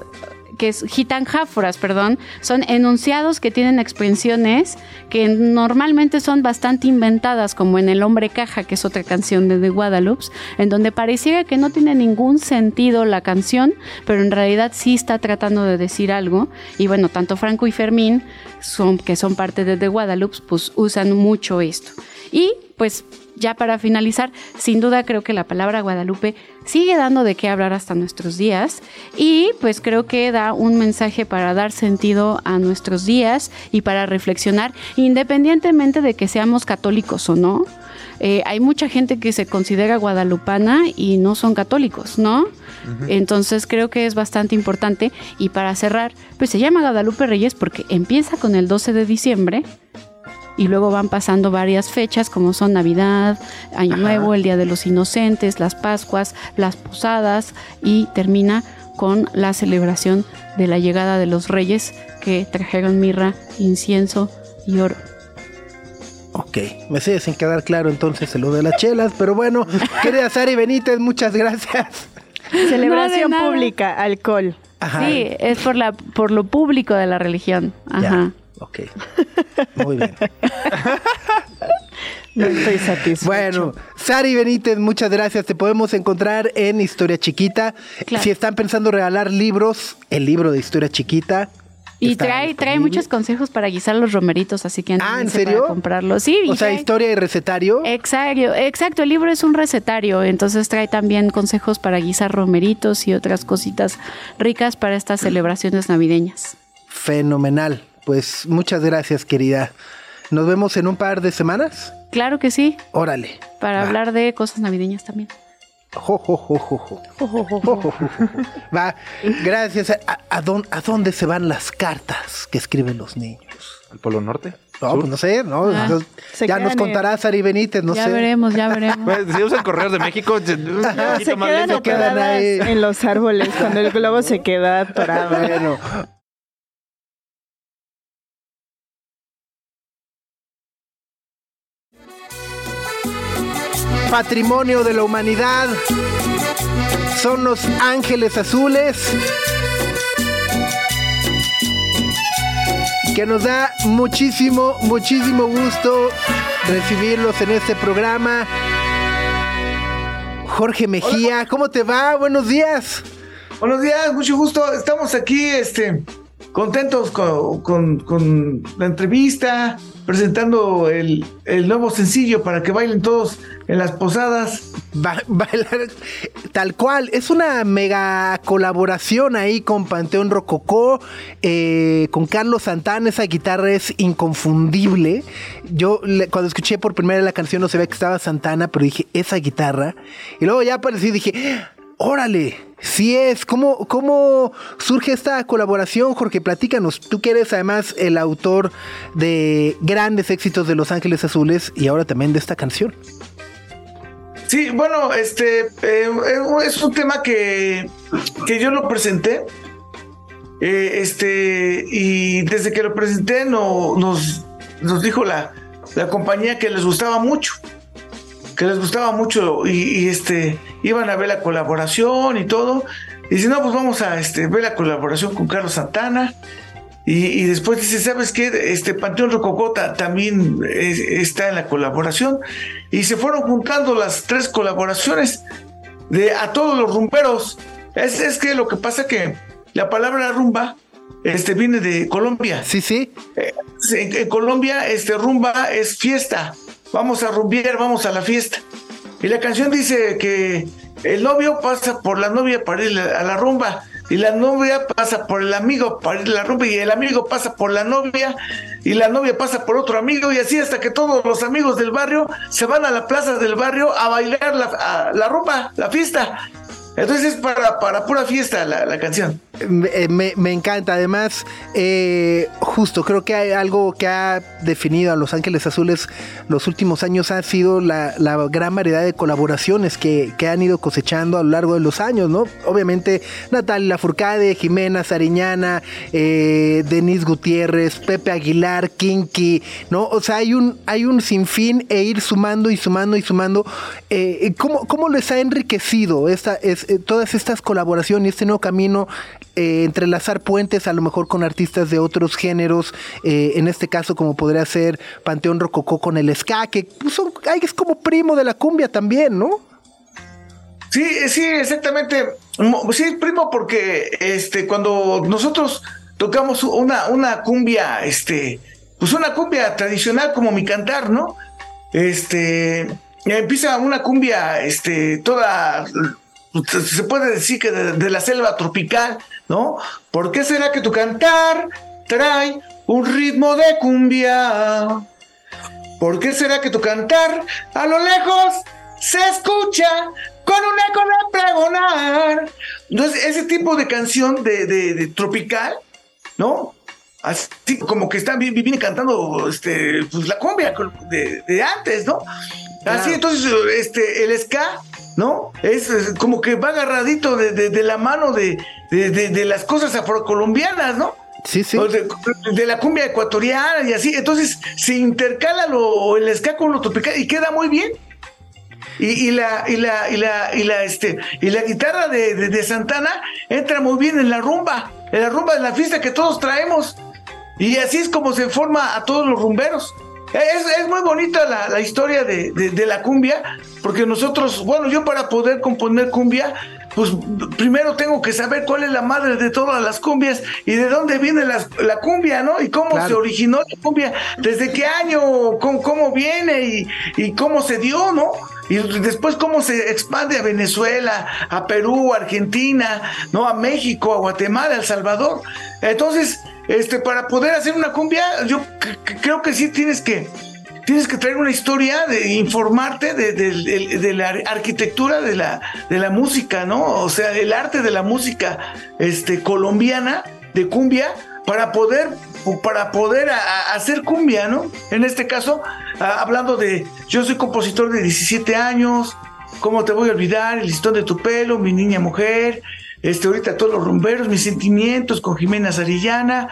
que es gitanjáforas, perdón, son enunciados que tienen expresiones que normalmente son bastante inventadas, como en El hombre caja, que es otra canción de The Guadalupe, en donde pareciera que no tiene ningún sentido la canción, pero en realidad sí está tratando de decir algo. Y bueno, tanto Franco y Fermín, son, que son parte de The Guadalupe, pues usan mucho esto. Y pues ya para finalizar, sin duda creo que la palabra Guadalupe sigue dando de qué hablar hasta nuestros días y pues creo que da un mensaje para dar sentido a nuestros días y para reflexionar independientemente de que seamos católicos o no. Eh, hay mucha gente que se considera guadalupana y no son católicos, ¿no? Entonces creo que es bastante importante y para cerrar, pues se llama Guadalupe Reyes porque empieza con el 12 de diciembre y luego van pasando varias fechas como son Navidad, Año Nuevo, el Día de los Inocentes, las Pascuas, las Posadas y termina con la celebración de la llegada de los reyes que trajeron mirra, incienso y oro. Ok, me sigue sin quedar claro entonces lo de las chelas, pero bueno, querida Sari Benítez, muchas gracias. Celebración No, pública, alcohol. Ajá. Sí, es por la por lo público de la religión. Ya, Ajá. Ok. Muy bien. No estoy satisfecho. Bueno, Sari Benítez, muchas gracias. Te podemos encontrar en Historia Chiquita. Claro. Si están pensando regalar libros, el libro de Historia Chiquita. Y trae, trae muchos consejos para guisar los romeritos, así que Ah, ¿en serio? para comprarlo. Sí, O sea, trae- historia y recetario. Exacto, exacto, el libro es un recetario, entonces trae también consejos para guisar romeritos y otras cositas ricas para estas celebraciones navideñas. Fenomenal. Pues muchas gracias, querida. Nos vemos en un par de semanas. Claro que sí, Órale. para Va. hablar de cosas navideñas también. Jo, jo, jo, jo, jo. Jo, jo, jo, jo, jo. Va, gracias. ¿A, a dón- a dónde se van las cartas que escriben los niños? ¿Al Polo Norte? No, pues no sé, ¿no? Ah, Entonces, se ya nos en- contarás, Ari Benítez, no ya sé. veremos, ya veremos. Pues, si usan correos de México, un Se poquito más quedan lento. quedan ahí. en los árboles cuando el globo se queda atorado. Bueno. Patrimonio de la humanidad son los ángeles azules que nos da muchísimo, muchísimo gusto recibirlos en este programa. Jorge Mejía, ¿cómo te va? Buenos días. Buenos días, mucho gusto. Estamos aquí, este, contentos con, con- la entrevista, presentando el, el nuevo sencillo para que bailen todos en las posadas. Ba- bailar tal cual. Es una mega colaboración ahí con Panteón Rococó, eh, con Carlos Santana. Esa guitarra es inconfundible. Yo cuando escuché por primera vez la canción no sabía que estaba Santana, pero dije, esa guitarra. Y luego ya apareció y dije, órale, sí es. ¿Cómo, ¿Cómo surge esta colaboración, Jorge? Platícanos. Tú que eres además el autor de grandes éxitos de Los Ángeles Azules y ahora también de esta canción. Sí, bueno, este eh, es un tema que, que yo lo presenté. eh, este, y desde que lo presenté no, nos, nos dijo la, la compañía que les gustaba mucho. Que les gustaba mucho y, y, este iban a ver la colaboración y todo. Y si no, pues vamos a este, ver la colaboración con Carlos Santana. Y, y después dice, ¿sabes qué? Este Panteón Rococota también eh, está en la colaboración. Y se fueron juntando las tres colaboraciones de a todos los rumberos. Es, es que lo que pasa que la palabra rumba este, viene de Colombia. Sí, sí. Eh, en, en Colombia, este rumba es fiesta. Vamos a rumbear, vamos a la fiesta. Y la canción dice que el novio pasa por la novia para ir a la rumba. Y la novia pasa por el amigo para ir a la rumba. Y el amigo pasa por la novia. Y la novia pasa por otro amigo. Y así hasta que todos los amigos del barrio se van a la plaza del barrio a bailar la, a- la rumba, la fiesta. Entonces es para, para pura fiesta la, la canción. Me, me- me encanta. Además, eh, justo creo que hay algo que ha definido a Los Ángeles Azules los últimos años ha sido la, la gran variedad de colaboraciones que, que han ido cosechando a lo largo de los años, ¿no? Obviamente, Natalia Lafourcade, Jimena Sariñana, eh, Denise Gutiérrez, Pepe Aguilar, Kinky, ¿no? O sea, hay un, hay un sinfín e ir sumando y sumando y sumando. Eh, ¿cómo, ¿Cómo les ha enriquecido esta, es, eh, todas estas colaboraciones este nuevo camino? Eh, entrelazar puentes a lo mejor con artistas de otros géneros, eh, en este caso como podría ser Panteón Rococó con el ska, que pues, son- ay, es como primo de la cumbia también, ¿no? Sí, sí, exactamente. Sí, primo, porque este, cuando nosotros tocamos una, una cumbia, este, pues una cumbia tradicional como mi cantar, ¿no? Este, empieza una cumbia, este, toda, se puede decir que de la selva tropical, ¿no? ¿Por qué será que tu cantar trae un ritmo de cumbia? ¿Por qué será que tu cantar a lo lejos se escucha con un eco de pregonar? Entonces, ese tipo de canción de, de- de tropical, ¿no? Así como que están bien, bien cantando este, pues, la cumbia de, de antes, ¿no? Así, entonces, este, el ska, ¿no? Es, es como que va agarradito de, de- de la mano de, de- las cosas afrocolombianas, ¿no? Sí, sí. De, la cumbia ecuatoriana y así. Entonces se intercala lo, el ska con lo tropical y queda muy bien. Y, y la, y la, y la, y la, este, y la guitarra de, de- de Santana entra muy bien en la rumba, en la rumba de la fiesta que todos traemos. Y así es como se forma a todos los rumberos. Es, es muy bonita la, la historia de, de- de la cumbia, porque nosotros, bueno, yo para poder componer cumbia, pues primero tengo que saber cuál es la madre de todas las cumbias y de dónde viene las- la cumbia, ¿no? Y cómo Claro. se originó la cumbia, desde qué año, cómo, cómo viene y, y cómo se dio, ¿no? Y después cómo se expande a Venezuela, a Perú, a Argentina, ¿no? A México, a Guatemala, a El Salvador. Entonces, este, para poder hacer una cumbia, yo creo que sí tienes que, tienes que traer una historia, de informarte de, de- la arquitectura de la, de la música, ¿no? O sea, el arte de la música este, colombiana, de cumbia, para poder, para poder hacer cumbia, ¿no? En este caso, hablando de, yo soy compositor de 17 años, ¿cómo te voy a olvidar? El listón de tu pelo, mi niña mujer, este, ahorita todos los rumberos, mis sentimientos con Jimena Sarillana,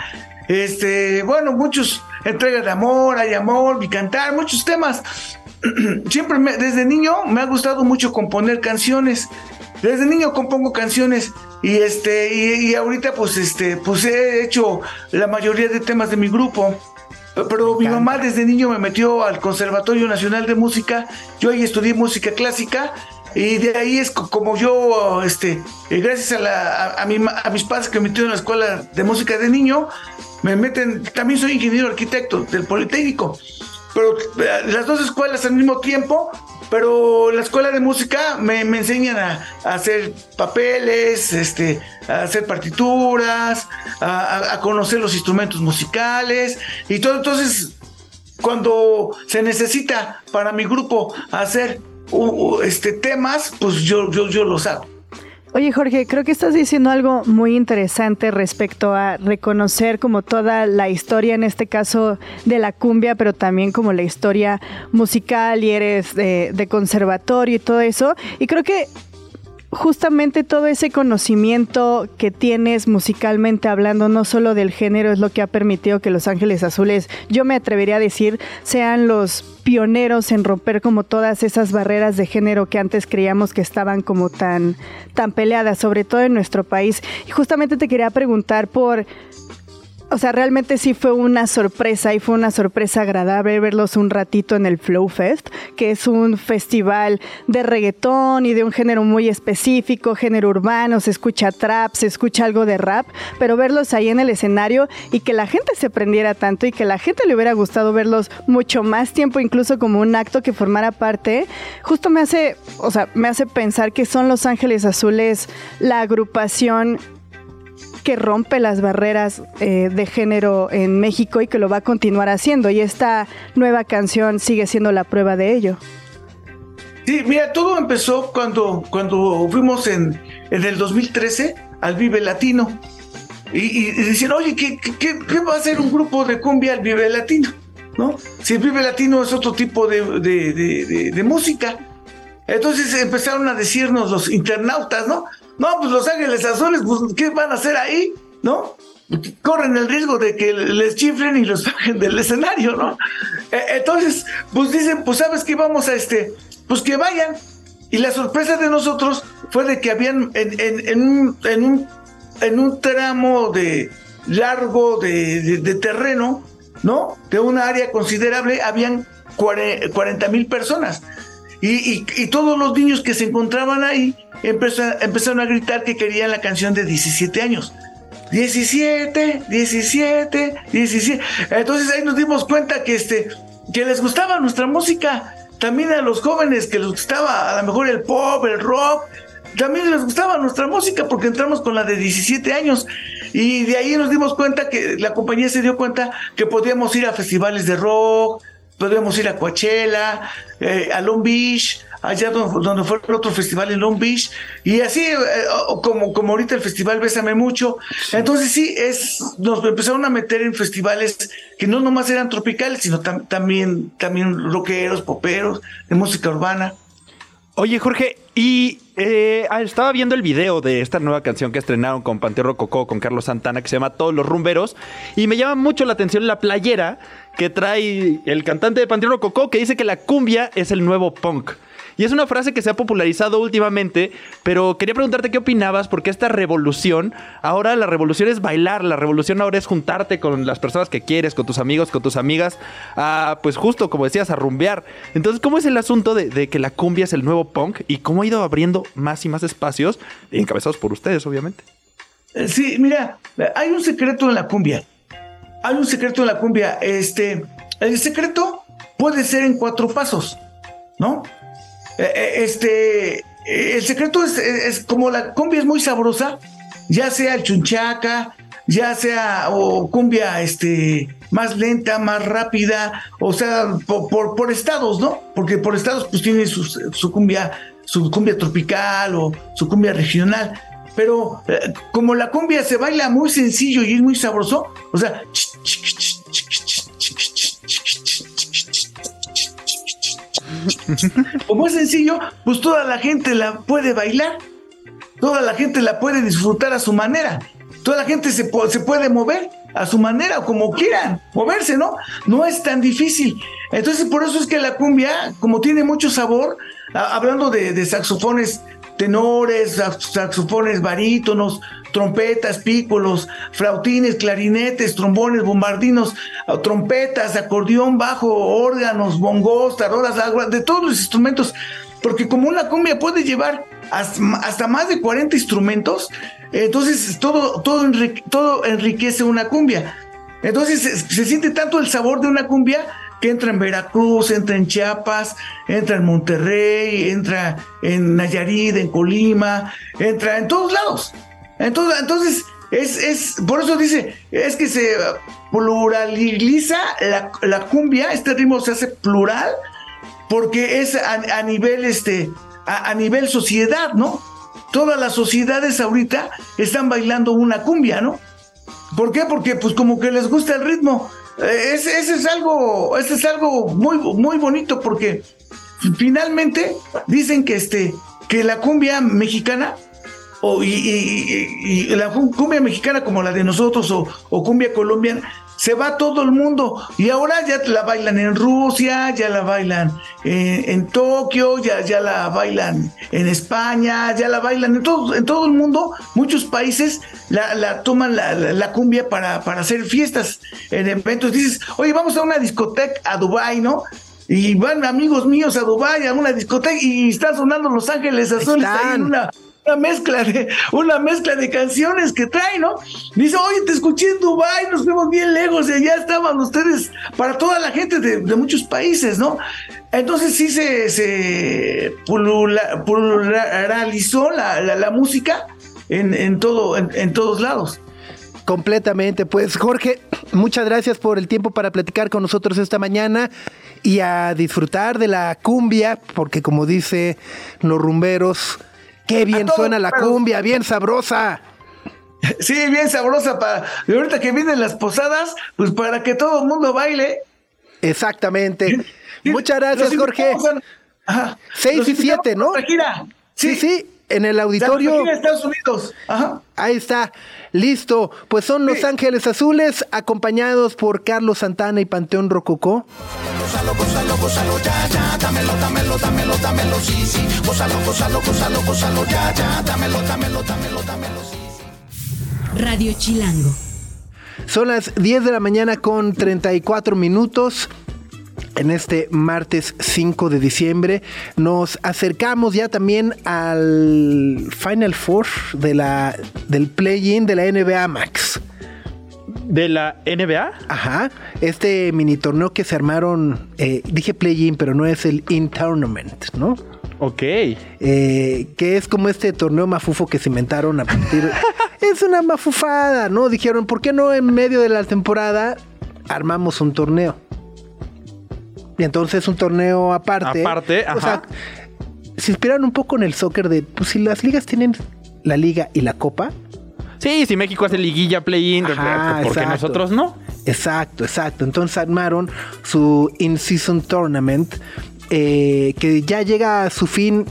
este, bueno, muchos entregas de amor, hay amor, mi cantar, muchos temas. Siempre me- desde niño me ha gustado mucho componer canciones. Desde niño compongo canciones y este y, y ahorita pues este pues he hecho la mayoría de temas de mi grupo. Pero mi mamá desde niño me metió al Conservatorio Nacional de Música. Yo ahí estudié música clásica y de ahí es co- como yo, este, eh, gracias a, la, a, mis padres que me metieron en la escuela de música de niño, me meten, también soy ingeniero arquitecto del Politécnico, pero eh, las dos escuelas al mismo tiempo, pero la escuela de música me, enseñan a, hacer papeles, este, a hacer partituras, a conocer los instrumentos musicales y todo, entonces cuando se necesita para mi grupo hacer este temas, pues yo, yo, yo los hago. Oye Jorge, creo que estás diciendo algo muy interesante respecto a reconocer como toda la historia, en este caso de la cumbia, pero también como la historia musical y eres de conservatorio y todo eso. Y creo que justamente todo ese conocimiento que tienes musicalmente hablando, no solo del género, es lo que ha permitido que Los Ángeles Azules, yo me atrevería a decir, sean los pioneros en romper como todas esas barreras de género que antes creíamos que estaban como tan, tan peleadas, sobre todo en nuestro país. Y justamente te quería preguntar por o sea, realmente sí fue una sorpresa y fue una sorpresa agradable verlos un ratito en el Flow Fest, que es un festival de reggaetón y de un género muy específico, género urbano, se escucha trap, se escucha algo de rap, pero verlos ahí en el escenario y que la gente se prendiera tanto y que la gente le hubiera gustado verlos mucho más tiempo, incluso como un acto que formara parte, justo me hace, o sea, me hace pensar que son Los Ángeles Azules la agrupación que rompe las barreras eh, de género en México y que lo va a continuar haciendo. Y esta nueva canción sigue siendo la prueba de ello. Sí, mira, todo empezó cuando, cuando fuimos en, en el 2013 al Vive Latino. Y, y, oye, ¿qué, qué, va a hacer un grupo de cumbia al Vive Latino? ¿No? Si el Vive Latino es otro tipo de- de música. Entonces empezaron a decirnos los internautas, ¿no? No, pues Los Ángeles Azules, pues, ¿qué van a hacer ahí? ¿No? Corren el riesgo de que les chiflen y los bajen del escenario, ¿no? Eh, Entonces, pues dicen, pues sabes que vamos a este, pues que vayan. Y la sorpresa de nosotros fue de que habían en, un, tramo de largo de, de- de terreno, ¿no? De una área considerable, habían 40 mil personas. Y, y- y todos los niños que se encontraban ahí empeza- empezaron a gritar que querían la canción de 17 años. 17, 17, 17. Entonces ahí nos dimos cuenta que, este, que les gustaba nuestra música. También a los jóvenes que les gustaba a lo mejor el pop, el rock. También les gustaba nuestra música porque entramos con la de 17 años. Y de ahí nos dimos cuenta que la compañía se dio cuenta que podíamos ir a festivales de rock, podíamos ir a Coachella, eh, a Long Beach, allá donde, donde fue el otro festival en Long Beach, y así eh, como, como ahorita el festival Bésame Mucho. Entonces sí, es, nos empezaron a meter en festivales que no nomás eran tropicales, sino tam- también, también rockeros, poperos, de música urbana. Oye, Jorge, y eh, ah, estaba viendo el video de esta nueva canción que estrenaron con Panteón Rococó, con Carlos Santana, que se llama Todos los Rumberos, y me llama mucho la atención la playera que trae el cantante de Panteón Rococó, que dice que la cumbia es el nuevo punk. Y es una frase que se ha popularizado últimamente, pero quería preguntarte qué opinabas, porque esta revolución, ahora la revolución es bailar, la revolución ahora es juntarte con las personas que quieres, con tus amigos, con tus amigas, a, pues justo como decías, a rumbear. Entonces, ¿cómo es el asunto de, de que la cumbia es el nuevo punk y cómo ha ido abriendo más y más espacios, encabezados por ustedes, obviamente? Eh, Sí, mira, hay un secreto en la cumbia. Hay un secreto en la cumbia. Este, el secreto puede ser en cuatro pasos, ¿no? Eh, eh, Este, eh, el secreto es, es- como la cumbia es muy sabrosa, ya sea el chunchaca, ya sea o cumbia, este, más lenta, más rápida, o sea, por, por, estados, ¿no? Porque por estados pues tiene su, cumbia, su cumbia tropical o su cumbia regional. Pero como la cumbia se baila muy sencillo y es muy sabroso, o sea, como es sencillo, pues toda la gente la puede bailar, toda la gente la puede disfrutar a su manera, toda la gente se, se puede mover a su manera, como quieran, moverse, ¿no? No es tan difícil. Entonces, por eso es que la cumbia, como tiene mucho sabor, hablando de saxofones tenores, sax- saxofones barítonos, trompetas, pícolos, flautines, clarinetes, trombones, bombardinos, ah, trompetas, acordeón, bajo, órganos, bongos, tarolas, de todos los instrumentos, porque como una cumbia puede llevar hasta, más de 40 instrumentos, entonces todo, todo, enrique- todo enriquece una cumbia. Entonces se siente tanto el sabor de una cumbia que entra en Veracruz, entra en Chiapas, entra en Monterrey, entra en Nayarit, en Colima, entra en todos lados. Entonces, entonces es, es, por eso dice, es que se pluraliza la, la cumbia, este ritmo se hace plural, porque es a, nivel este, a, a nivel sociedad, ¿no? Todas las sociedades ahorita están bailando una cumbia, ¿no? ¿Por qué? Porque pues como que les gusta el ritmo. Ese, ese es algo, ese es algo muy, muy bonito porque finalmente dicen que este, que la cumbia mexicana o, y, y- la cu- cumbia mexicana como la de nosotros o, o cumbia colombiana se va todo el mundo y ahora ya la bailan en Rusia, ya la bailan en, en Tokio, ya, ya la bailan en España, ya la bailan en todo, en todo el mundo, muchos países la, la toman la, la- la cumbia para, para hacer fiestas en eventos. Dices, oye, vamos a una discoteca a Dubai, ¿no? Y van amigos míos a Dubai a una discoteca y están sonando Los Ángeles Azules ahí en una, una mezcla de una mezcla de canciones que trae, ¿no? Dice, oye, te escuché en Dubai, nos fuimos bien lejos y allá estaban ustedes para toda la gente de, muchos países, ¿no? Entonces sí se, se plura- pluralizó la, la- música en, en todo, en, en todos lados. Completamente. Pues Jorge, muchas gracias por el tiempo para platicar con nosotros esta mañana y a disfrutar de la cumbia, porque como dice los rumberos, qué bien todos suena la cumbia, bien sabrosa. Sí, bien sabrosa para. Y ahorita que vienen las posadas, pues para que todo el mundo baile. Exactamente. Muchas gracias, Jorge. a- ajá. Seis Los y invitamos siete, ¿no? Sí, sí, en el auditorio. De Estados Unidos. Ajá. Ahí está, listo. Pues son Los Sí. Ángeles Azules, acompañados por Carlos Santana y Panteón Rococó. Radio Chilango. Son las 10 de la mañana con 34 minutos. En este martes 5 de diciembre nos acercamos ya también al Final Four de la, del play-in de la NBA Max. ¿De la NBA? Ajá, este mini torneo que se armaron, eh, dije play-in, pero no es el in-tournament, ¿no? Ok. Eh, que es como este torneo mafufo que se inventaron a partir. es una mafufada, ¿no? Dijeron, ¿por qué no en medio de la temporada armamos un torneo? Y entonces un torneo aparte. Aparte, O sea, ajá. se inspiraron un poco en el soccer de, pues si las ligas tienen la liga y la copa. Sí, si México hace liguilla play-in, Ajá, ¿por qué exacto. nosotros no? Exacto, exacto. Entonces armaron su In-Season Tournament eh, que ya llega a su fin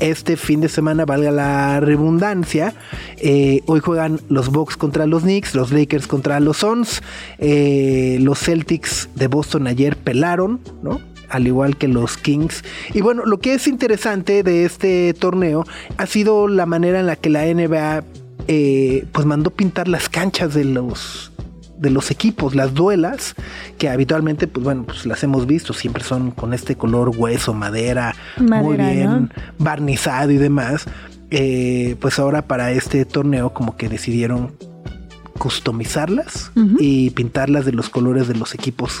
este fin de semana, valga la redundancia. Eh, hoy juegan los Bucks contra los Knicks, los Lakers contra los Suns, eh, los Celtics de Boston ayer pelaron, ¿no? Al igual que los Kings. Y bueno, lo que es interesante de este torneo ha sido la manera en la que la NBA eh, pues mandó pintar las canchas de los de los equipos, las duelas, que habitualmente, pues bueno, pues las hemos visto, siempre son con este color hueso, madera, muy bien ¿no? barnizado y demás. Eh, pues ahora para este torneo como que decidieron customizarlas y pintarlas de los colores de los equipos.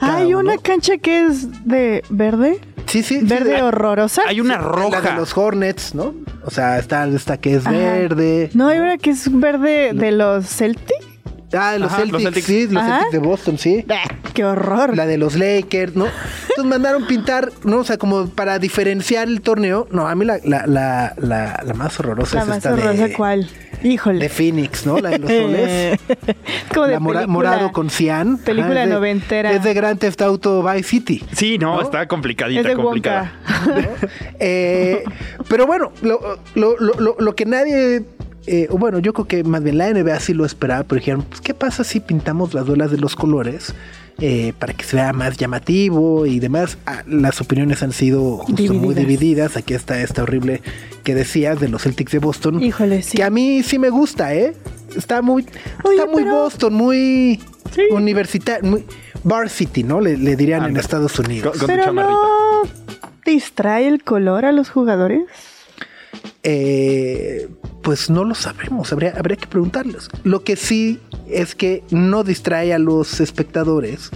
Hay uno. una cancha que es de verde, sí, sí, sí, verde la- horrorosa. Hay una la de roja. los Hornets, ¿no? O sea, está esta que es Ajá. verde. No, hay una que es verde de los Celtic. Ah, los Ajá, los Celtics, Celtics. sí, los Ajá. Celtics de Boston, sí. Bah, ¡Qué horror! La de los Lakers, ¿no? Entonces mandaron pintar, ¿no? O sea, como para diferenciar el torneo. No, a mí la, la, la, la, la más horrorosa La es más esta horrorosa, de, ¿cuál? Híjole. de Phoenix, ¿no? La de los soles. Como de la mora- película. morado con cian. película es de- noventera. Es de Grand Theft Auto Vice City. Sí, no, ¿No? está complicadita, Es de complicada. Wonka. Eh, pero bueno, lo, lo- lo- lo- lo que nadie. Eh, bueno, yo creo que más bien la NBA sí lo esperaba, pero dijeron: pues, ¿qué pasa si pintamos las duelas de los colores eh, para que se vea más llamativo y demás? Ah, las opiniones han sido justo muy Divididas. Aquí está esta horrible que decías de los Celtics de Boston. Híjole, sí. Que a mí sí me gusta, ¿eh? Está muy, Oye, está muy pero- Boston, muy universitario, muy varsity, ¿no? Le, le dirían en. Estados Unidos. Con- con- Pero chamarrita. no distrae el color a los jugadores. Eh, pues no lo sabemos, habría, habría que preguntarles. Lo que sí es que no distrae a los espectadores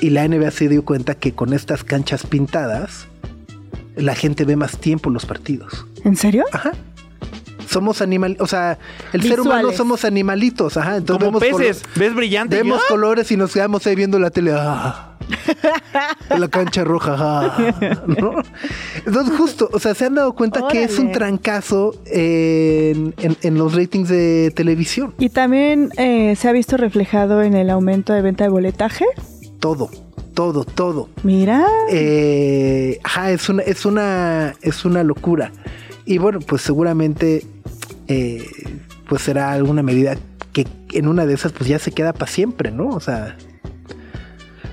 y la NBA se dio cuenta que con estas canchas pintadas la gente ve más tiempo los partidos. ¿En serio? Ajá. Somos animal, o sea, el ser humano somos animalitos, ajá. Entonces Como vemos peces, ves brillante. Vemos ¡ah! colores y nos quedamos ahí viendo la tele. ah. La cancha roja. ah, ¿no? Entonces, justo, o sea, se han dado cuenta que es un trancazo en, en- en los ratings de televisión. Y también eh, se ha visto reflejado en el aumento de venta de boletaje. Todo, todo, todo. Mira. Eh, ajá, es una, es una, es una locura. Y bueno, pues seguramente, eh, pues será alguna medida que en una de esas, pues ya se queda para siempre, ¿no? O sea,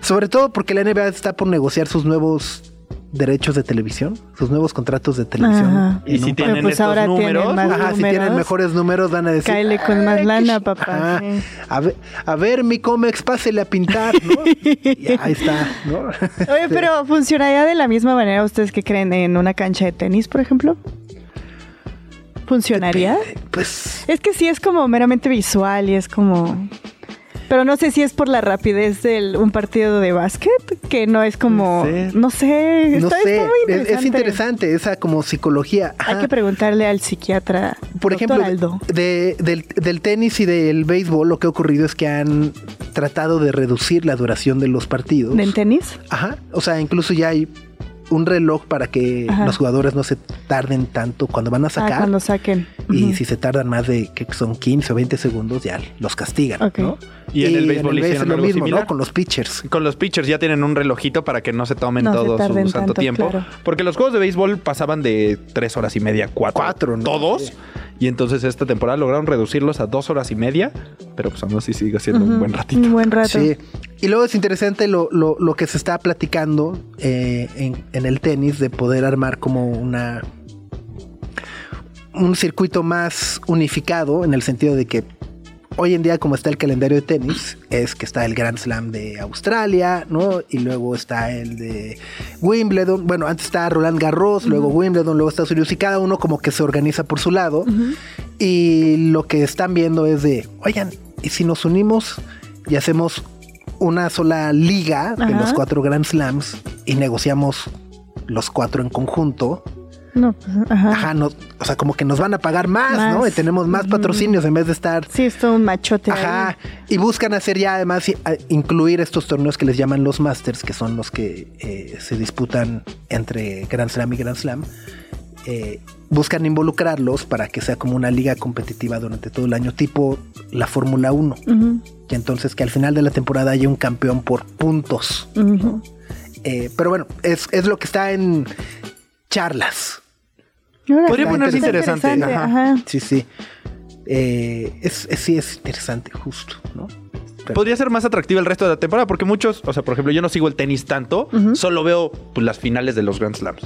sobre todo porque la NBA está por negociar sus nuevos derechos de televisión, sus nuevos contratos de televisión. Ajá. Y si tienen pues estos ahora tienen números, más Ajá, si tienen mejores números van a decir. Cáele con más "Ay, lana, qué ch-". papá, sí. A ver, a ver, mi Comex, pásele a pintar, ¿no? y ahí está, ¿no? Oye, pero ¿funcionaría de la misma manera ustedes que creen en una cancha de tenis, por ejemplo? ¿Funcionaría? Pues Es que sí es como meramente visual y es como... Pero no sé si es por la rapidez de un partido de básquet, que no es como... No sé, no está, sé, está muy es- interesante. es, interesante esa como psicología. Hay que preguntarle al psiquiatra, Por ejemplo, Aldo. de- del, del tenis y del béisbol, lo que ha ocurrido es que han tratado de reducir la duración de los partidos. ¿Del tenis? Ajá. O sea, incluso ya hay un reloj para que Ajá. los jugadores no se tarden tanto cuando van a Ah, sacar. cuando saquen. Y si se tardan más de que son 15 o 20 segundos, ya los castigan. Ok. ¿no? Y en el béisbol béis es hicieron lo algo mismo, similar. ¿no? Con los pitchers. Con los pitchers ya tienen un relojito para que no se tomen No todo su santo tanto, tiempo. claro. Porque los juegos de béisbol pasaban de tres horas y media a cuatro. Cuatro, ¿no? Todos. Sí. Y entonces esta temporada lograron reducirlos a dos horas y media. Pero pues aún así sigue siendo un Ujú. buen ratito. Un buen rato. Sí. Y luego es interesante lo, lo- lo que se está platicando eh, en, en el tenis de poder armar como una un circuito más unificado en el sentido de que hoy en día como está el calendario de tenis es que está el Grand Slam de Australia, ¿no? Y luego está el de Wimbledon, bueno, antes está Roland Garros, luego Wimbledon, luego Estados Unidos y cada uno como que se organiza por su lado. Y lo que están viendo es de, oigan, ¿y si nos unimos y hacemos una sola liga de los cuatro Grand Slams y negociamos los cuatro en conjunto? No, pues, ajá. Ajá, no, o sea, como que nos van a pagar más, Más. ¿no? Y tenemos más Ujú. patrocinios en vez de estar... Sí, es todo un machote. Ajá, ahí. y buscan hacer ya además incluir estos torneos que les llaman los Masters, que son los que eh, se disputan entre Grand Slam y Grand Slam. Eh, buscan involucrarlos para que sea como una liga competitiva durante todo el año, tipo la Fórmula 1. Ujú, Y entonces que al final de la temporada haya un campeón por puntos. Eh, pero bueno, es, es lo que está en charlas. Podría ponerse interesante. interesante. Ajá. Sí, sí. Eh, es, es- sí, es interesante, justo, ¿no? Pero- Podría ser más atractiva el resto de la temporada porque muchos, o sea, por ejemplo, yo no sigo el tenis tanto, solo veo pues, las finales de los Grand Slams.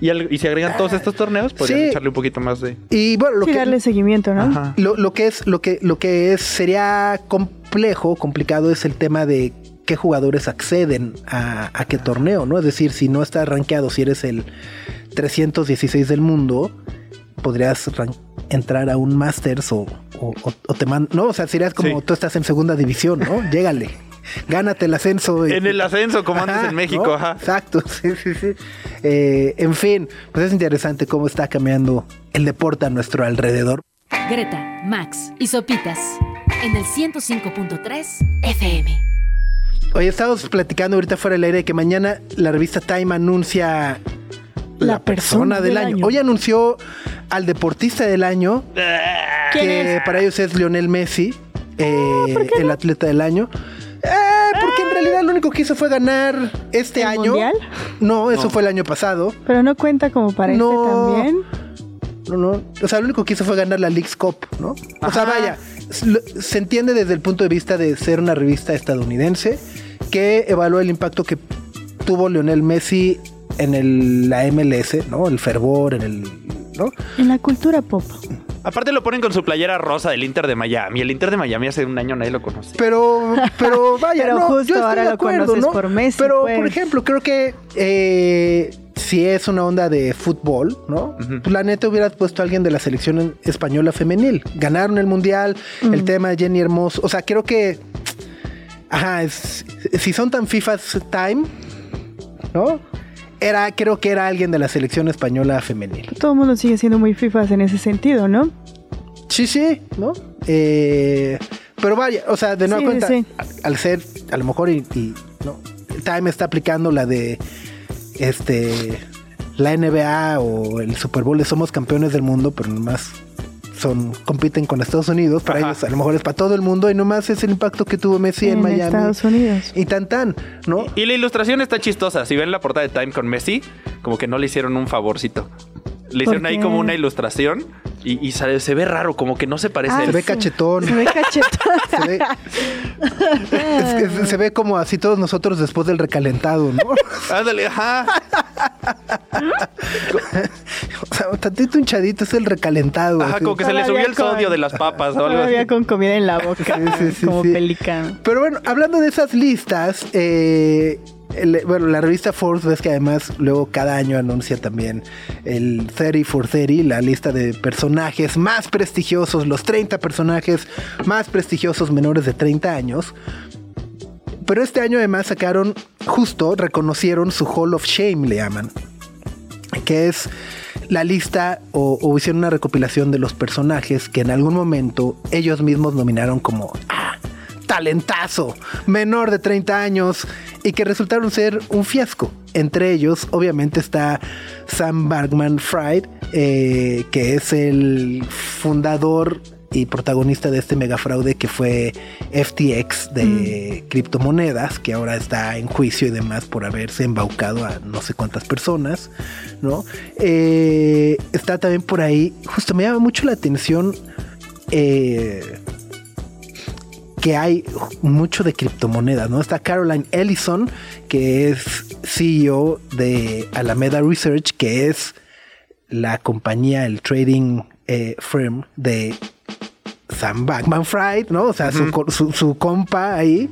Y, al- y si agregan todos estos torneos, podrían Sí. echarle un poquito más de... Y bueno, lo Sí, que, darle seguimiento, ¿no? Lo que es, lo que, lo que es, sería complejo, complicado es el tema de qué jugadores acceden a, a qué torneo, ¿no? Es decir, si no estás rankeado, si eres el 316 del mundo, podrías entrar a un Masters o, o, o- o te mandan, no, o sea, serías como Sí. tú estás en segunda división, ¿no? Llégale, gánate el ascenso. y- En el ascenso, como antes Ajá, en México, ¿no? ajá. Exacto, sí, sí, sí. Eh, en fin, pues es interesante cómo está cambiando el deporte a nuestro alrededor. Greta, Max y Sopitas en el 105.3 FM. Oye, estábamos platicando ahorita fuera del aire que mañana la revista Time anuncia la, La persona, persona del, del año. año. Hoy anunció al deportista del año, ¿Quién que es? para ellos es Lionel Messi, eh, ¿por qué el no? atleta del año. Eh, porque en realidad lo único que hizo fue ganar este ¿El año. mundial? No, eso fue el año pasado. Pero no cuenta como para No. este también. No, no. O sea, lo único que hizo fue ganar la League's Cup, ¿no? O sea, vaya, se entiende desde el punto de vista de ser una revista estadounidense que evalúa el impacto que tuvo Lionel Messi en el, la MLS, ¿no? El fervor, en el. ¿no? En la cultura pop. Aparte lo ponen con su playera rosa del Inter de Miami. El Inter de Miami hace un año nadie lo conoce. Pero, pero vaya, Pero no, justo yo estoy ahora de lo acuerdo, conoces ¿no? por Messi, Pero, pues. por ejemplo, creo que eh, si es una onda de fútbol, ¿no? Pues, La neta hubieras puesto a alguien de la selección española femenil. Ganaron el mundial, el tema de Jenny Hermoso. O sea, creo que. Ajá, es- si son tan FIFAs time, ¿no? Era, creo que era alguien de la selección española femenil. Todo el mundo sigue siendo muy fifas en ese sentido, ¿no? Sí, sí, ¿no? Eh, pero vaya, o sea, de nueva Sí, cuenta, sí. al ser, a lo mejor, y, y, no, Time está aplicando la de, este, la NBA o el Super Bowl de somos campeones del mundo, pero nomás son, compiten con Estados Unidos, para Ajá. ellos a lo mejor es para todo el mundo y nomás es el impacto que tuvo Messi en, Miami. Estados Unidos. Y tan tan, ¿no? Y la ilustración está chistosa. Si ven la portada de Time con Messi, como que no le hicieron un favorcito. Le hicieron ahí como una ilustración y, y sale- se ve raro, como que no se parece Ah, a Se él. ve cachetón. Se ve cachetón. Se ve, es que se ve como así todos nosotros después del recalentado, ¿no? Ándale, ajá. O sea, tantito hinchadito es el recalentado. Ajá, así. como que se le subió el con- sodio de las papas o algo Todavía así. con comida en la boca. Sí, sí, sí, como sí. pelicano. Pero bueno, hablando de esas listas, eh, bueno, la revista Forbes ves que además luego cada año anuncia también el 30 for 30, la lista de personajes más prestigiosos, los 30 personajes más prestigiosos menores de 30 años. Pero este año además sacaron, justo reconocieron su Hall of Shame, le llaman, que es la lista o, o hicieron una recopilación de los personajes que en algún momento ellos mismos nominaron como "Ah, talentazo, menor de 30 años y que resultaron ser un fiasco. Entre ellos, obviamente, está Sam Barkman Fried, eh, que es el fundador y protagonista de este megafraude que fue FTX de criptomonedas, que ahora está en juicio y demás por haberse embaucado a no sé cuántas personas, ¿no? Eh, está también por ahí, justo me llama mucho la atención eh, que hay mucho de criptomonedas, ¿no? Está Caroline Ellison, que es CEO de Alameda Research, que es la compañía, el trading eh, firm de Sam Backman Fried, ¿no? O sea, su, co- su, su compa ahí,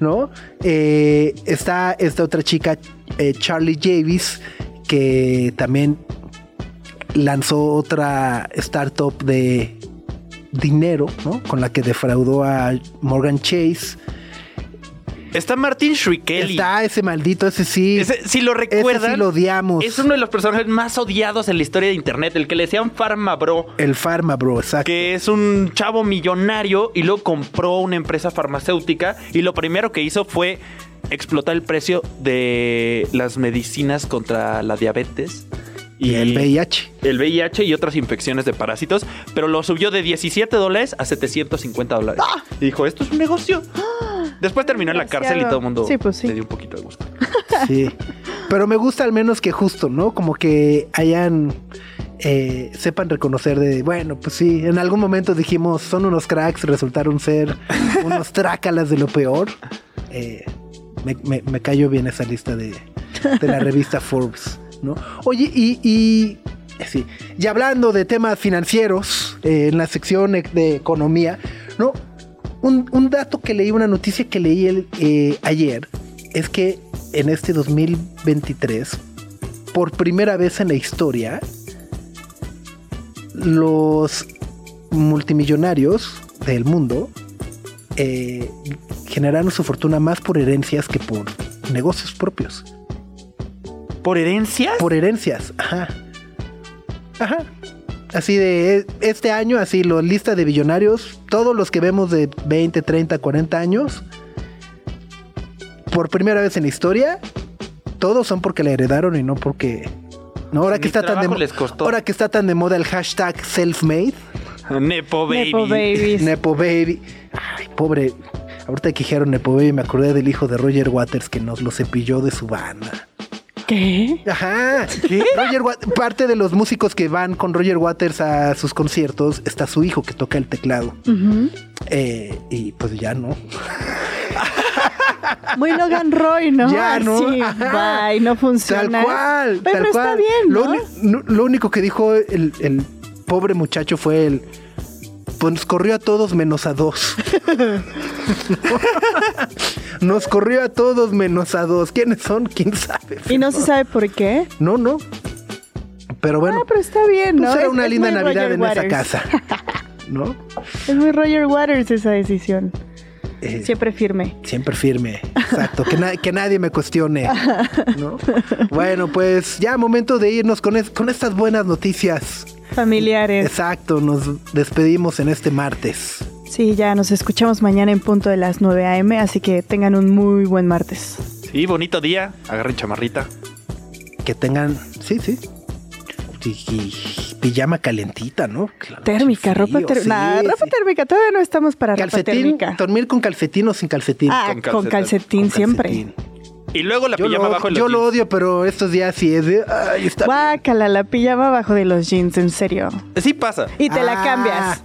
¿no? Eh, está esta otra chica, eh, Charlie Javis, que también lanzó otra startup de dinero, ¿no? Con la que defraudó a Morgan Chase. Está Martin Shkreli. Está ese maldito, ese sí. Ese, si lo recuerdan, Ese sí lo odiamos. es uno de los personajes más odiados en la historia de internet, el que le decían Pharma Bro, El Pharma, bro, exacto. que es un chavo millonario y luego compró una empresa farmacéutica y lo primero que hizo fue explotar el precio de las medicinas contra la diabetes Y el VIH. el VIH y otras infecciones de parásitos, pero lo subió de 17 dólares a 750 dólares. Y dijo, esto es un negocio. Después terminó en la cárcel y todo el mundo Sí, pues sí. le dio un poquito de gusto. Sí. Pero me gusta al menos que justo, ¿no? Como que hayan. eh, sepan reconocer de, bueno, pues sí, en algún momento dijimos, son unos cracks, resultaron ser unos trácalas de lo peor. Eh, me, me, me cayó bien esa lista de, de la revista Forbes, ¿no? Oye, y, y y hablando de temas financieros, eh, en la sección e- de economía, ¿no? Un, dato que leí, una noticia que leí eh, ayer, es que en este 2023, por primera vez en la historia, los multimillonarios del mundo eh, generaron su fortuna más por herencias que por negocios propios. ¿Por herencia? Por herencias, ajá. Ajá. así de este año, así la lista de billonarios, todos los que vemos de 20, 30, 40 años, por primera vez en la historia, todos son porque la heredaron y no porque... No, ahora que está tan de les costó. ahora que está tan de moda el hashtag self-made, Nepo Baby. Nepo babies. Nepo Baby. Ay, pobre. Ahorita que dijeron Nepo Baby, me acordé del hijo de Roger Waters que nos lo cepilló de su banda. ¿Qué? Ajá. Roger Wa- parte de los músicos que van con Roger Waters a sus conciertos está su hijo que toca el teclado. Eh, y pues ya no. Muy Logan Roy, ¿no? Ya no. Ajá. bye, no funciona. Tal cual. Oye, tal pero cual. está bien, lo, ¿no? no- lo único que dijo el, el pobre muchacho fue el. Pues corrió a todos menos a dos. nos corrió a todos menos a dos. ¿Quiénes son? ¿Quién sabe? Y no se sabe por qué. No, no. Pero bueno, Ah, pero está bien, ¿no? pues era Es- una es linda Navidad Roger en esa Waters. casa. ¿No? Es muy Roger Waters esa decisión. Eh, Siempre firme. Siempre firme, exacto, que, na- que nadie me cuestione. ¿no? Bueno, pues ya momento de irnos con, es- con estas buenas noticias. Familiares. Exacto, nos despedimos en este martes. Sí, ya nos escuchamos mañana en punto de las 9 a.m., así que tengan un muy buen martes. Sí, bonito día. Agarren chamarrita. Que tengan, sí, sí. Y, y pijama calentita, ¿no? Claro, Térmica, frío, ropa térmica. sí, Nah, ropa sí. térmica, todavía no estamos para ropa Calcetín, térmica. dormir con calcetín o sin calcetín. Ah, con con calcetín. calcetín, Con siempre. calcetín. Y luego la Yo, pijama lo, abajo de los yo lo odio, pero estos días sí es de. Ay, está bien. Guácala, la pijama abajo de los jeans, en serio. Sí pasa. Y te la Ah. cambias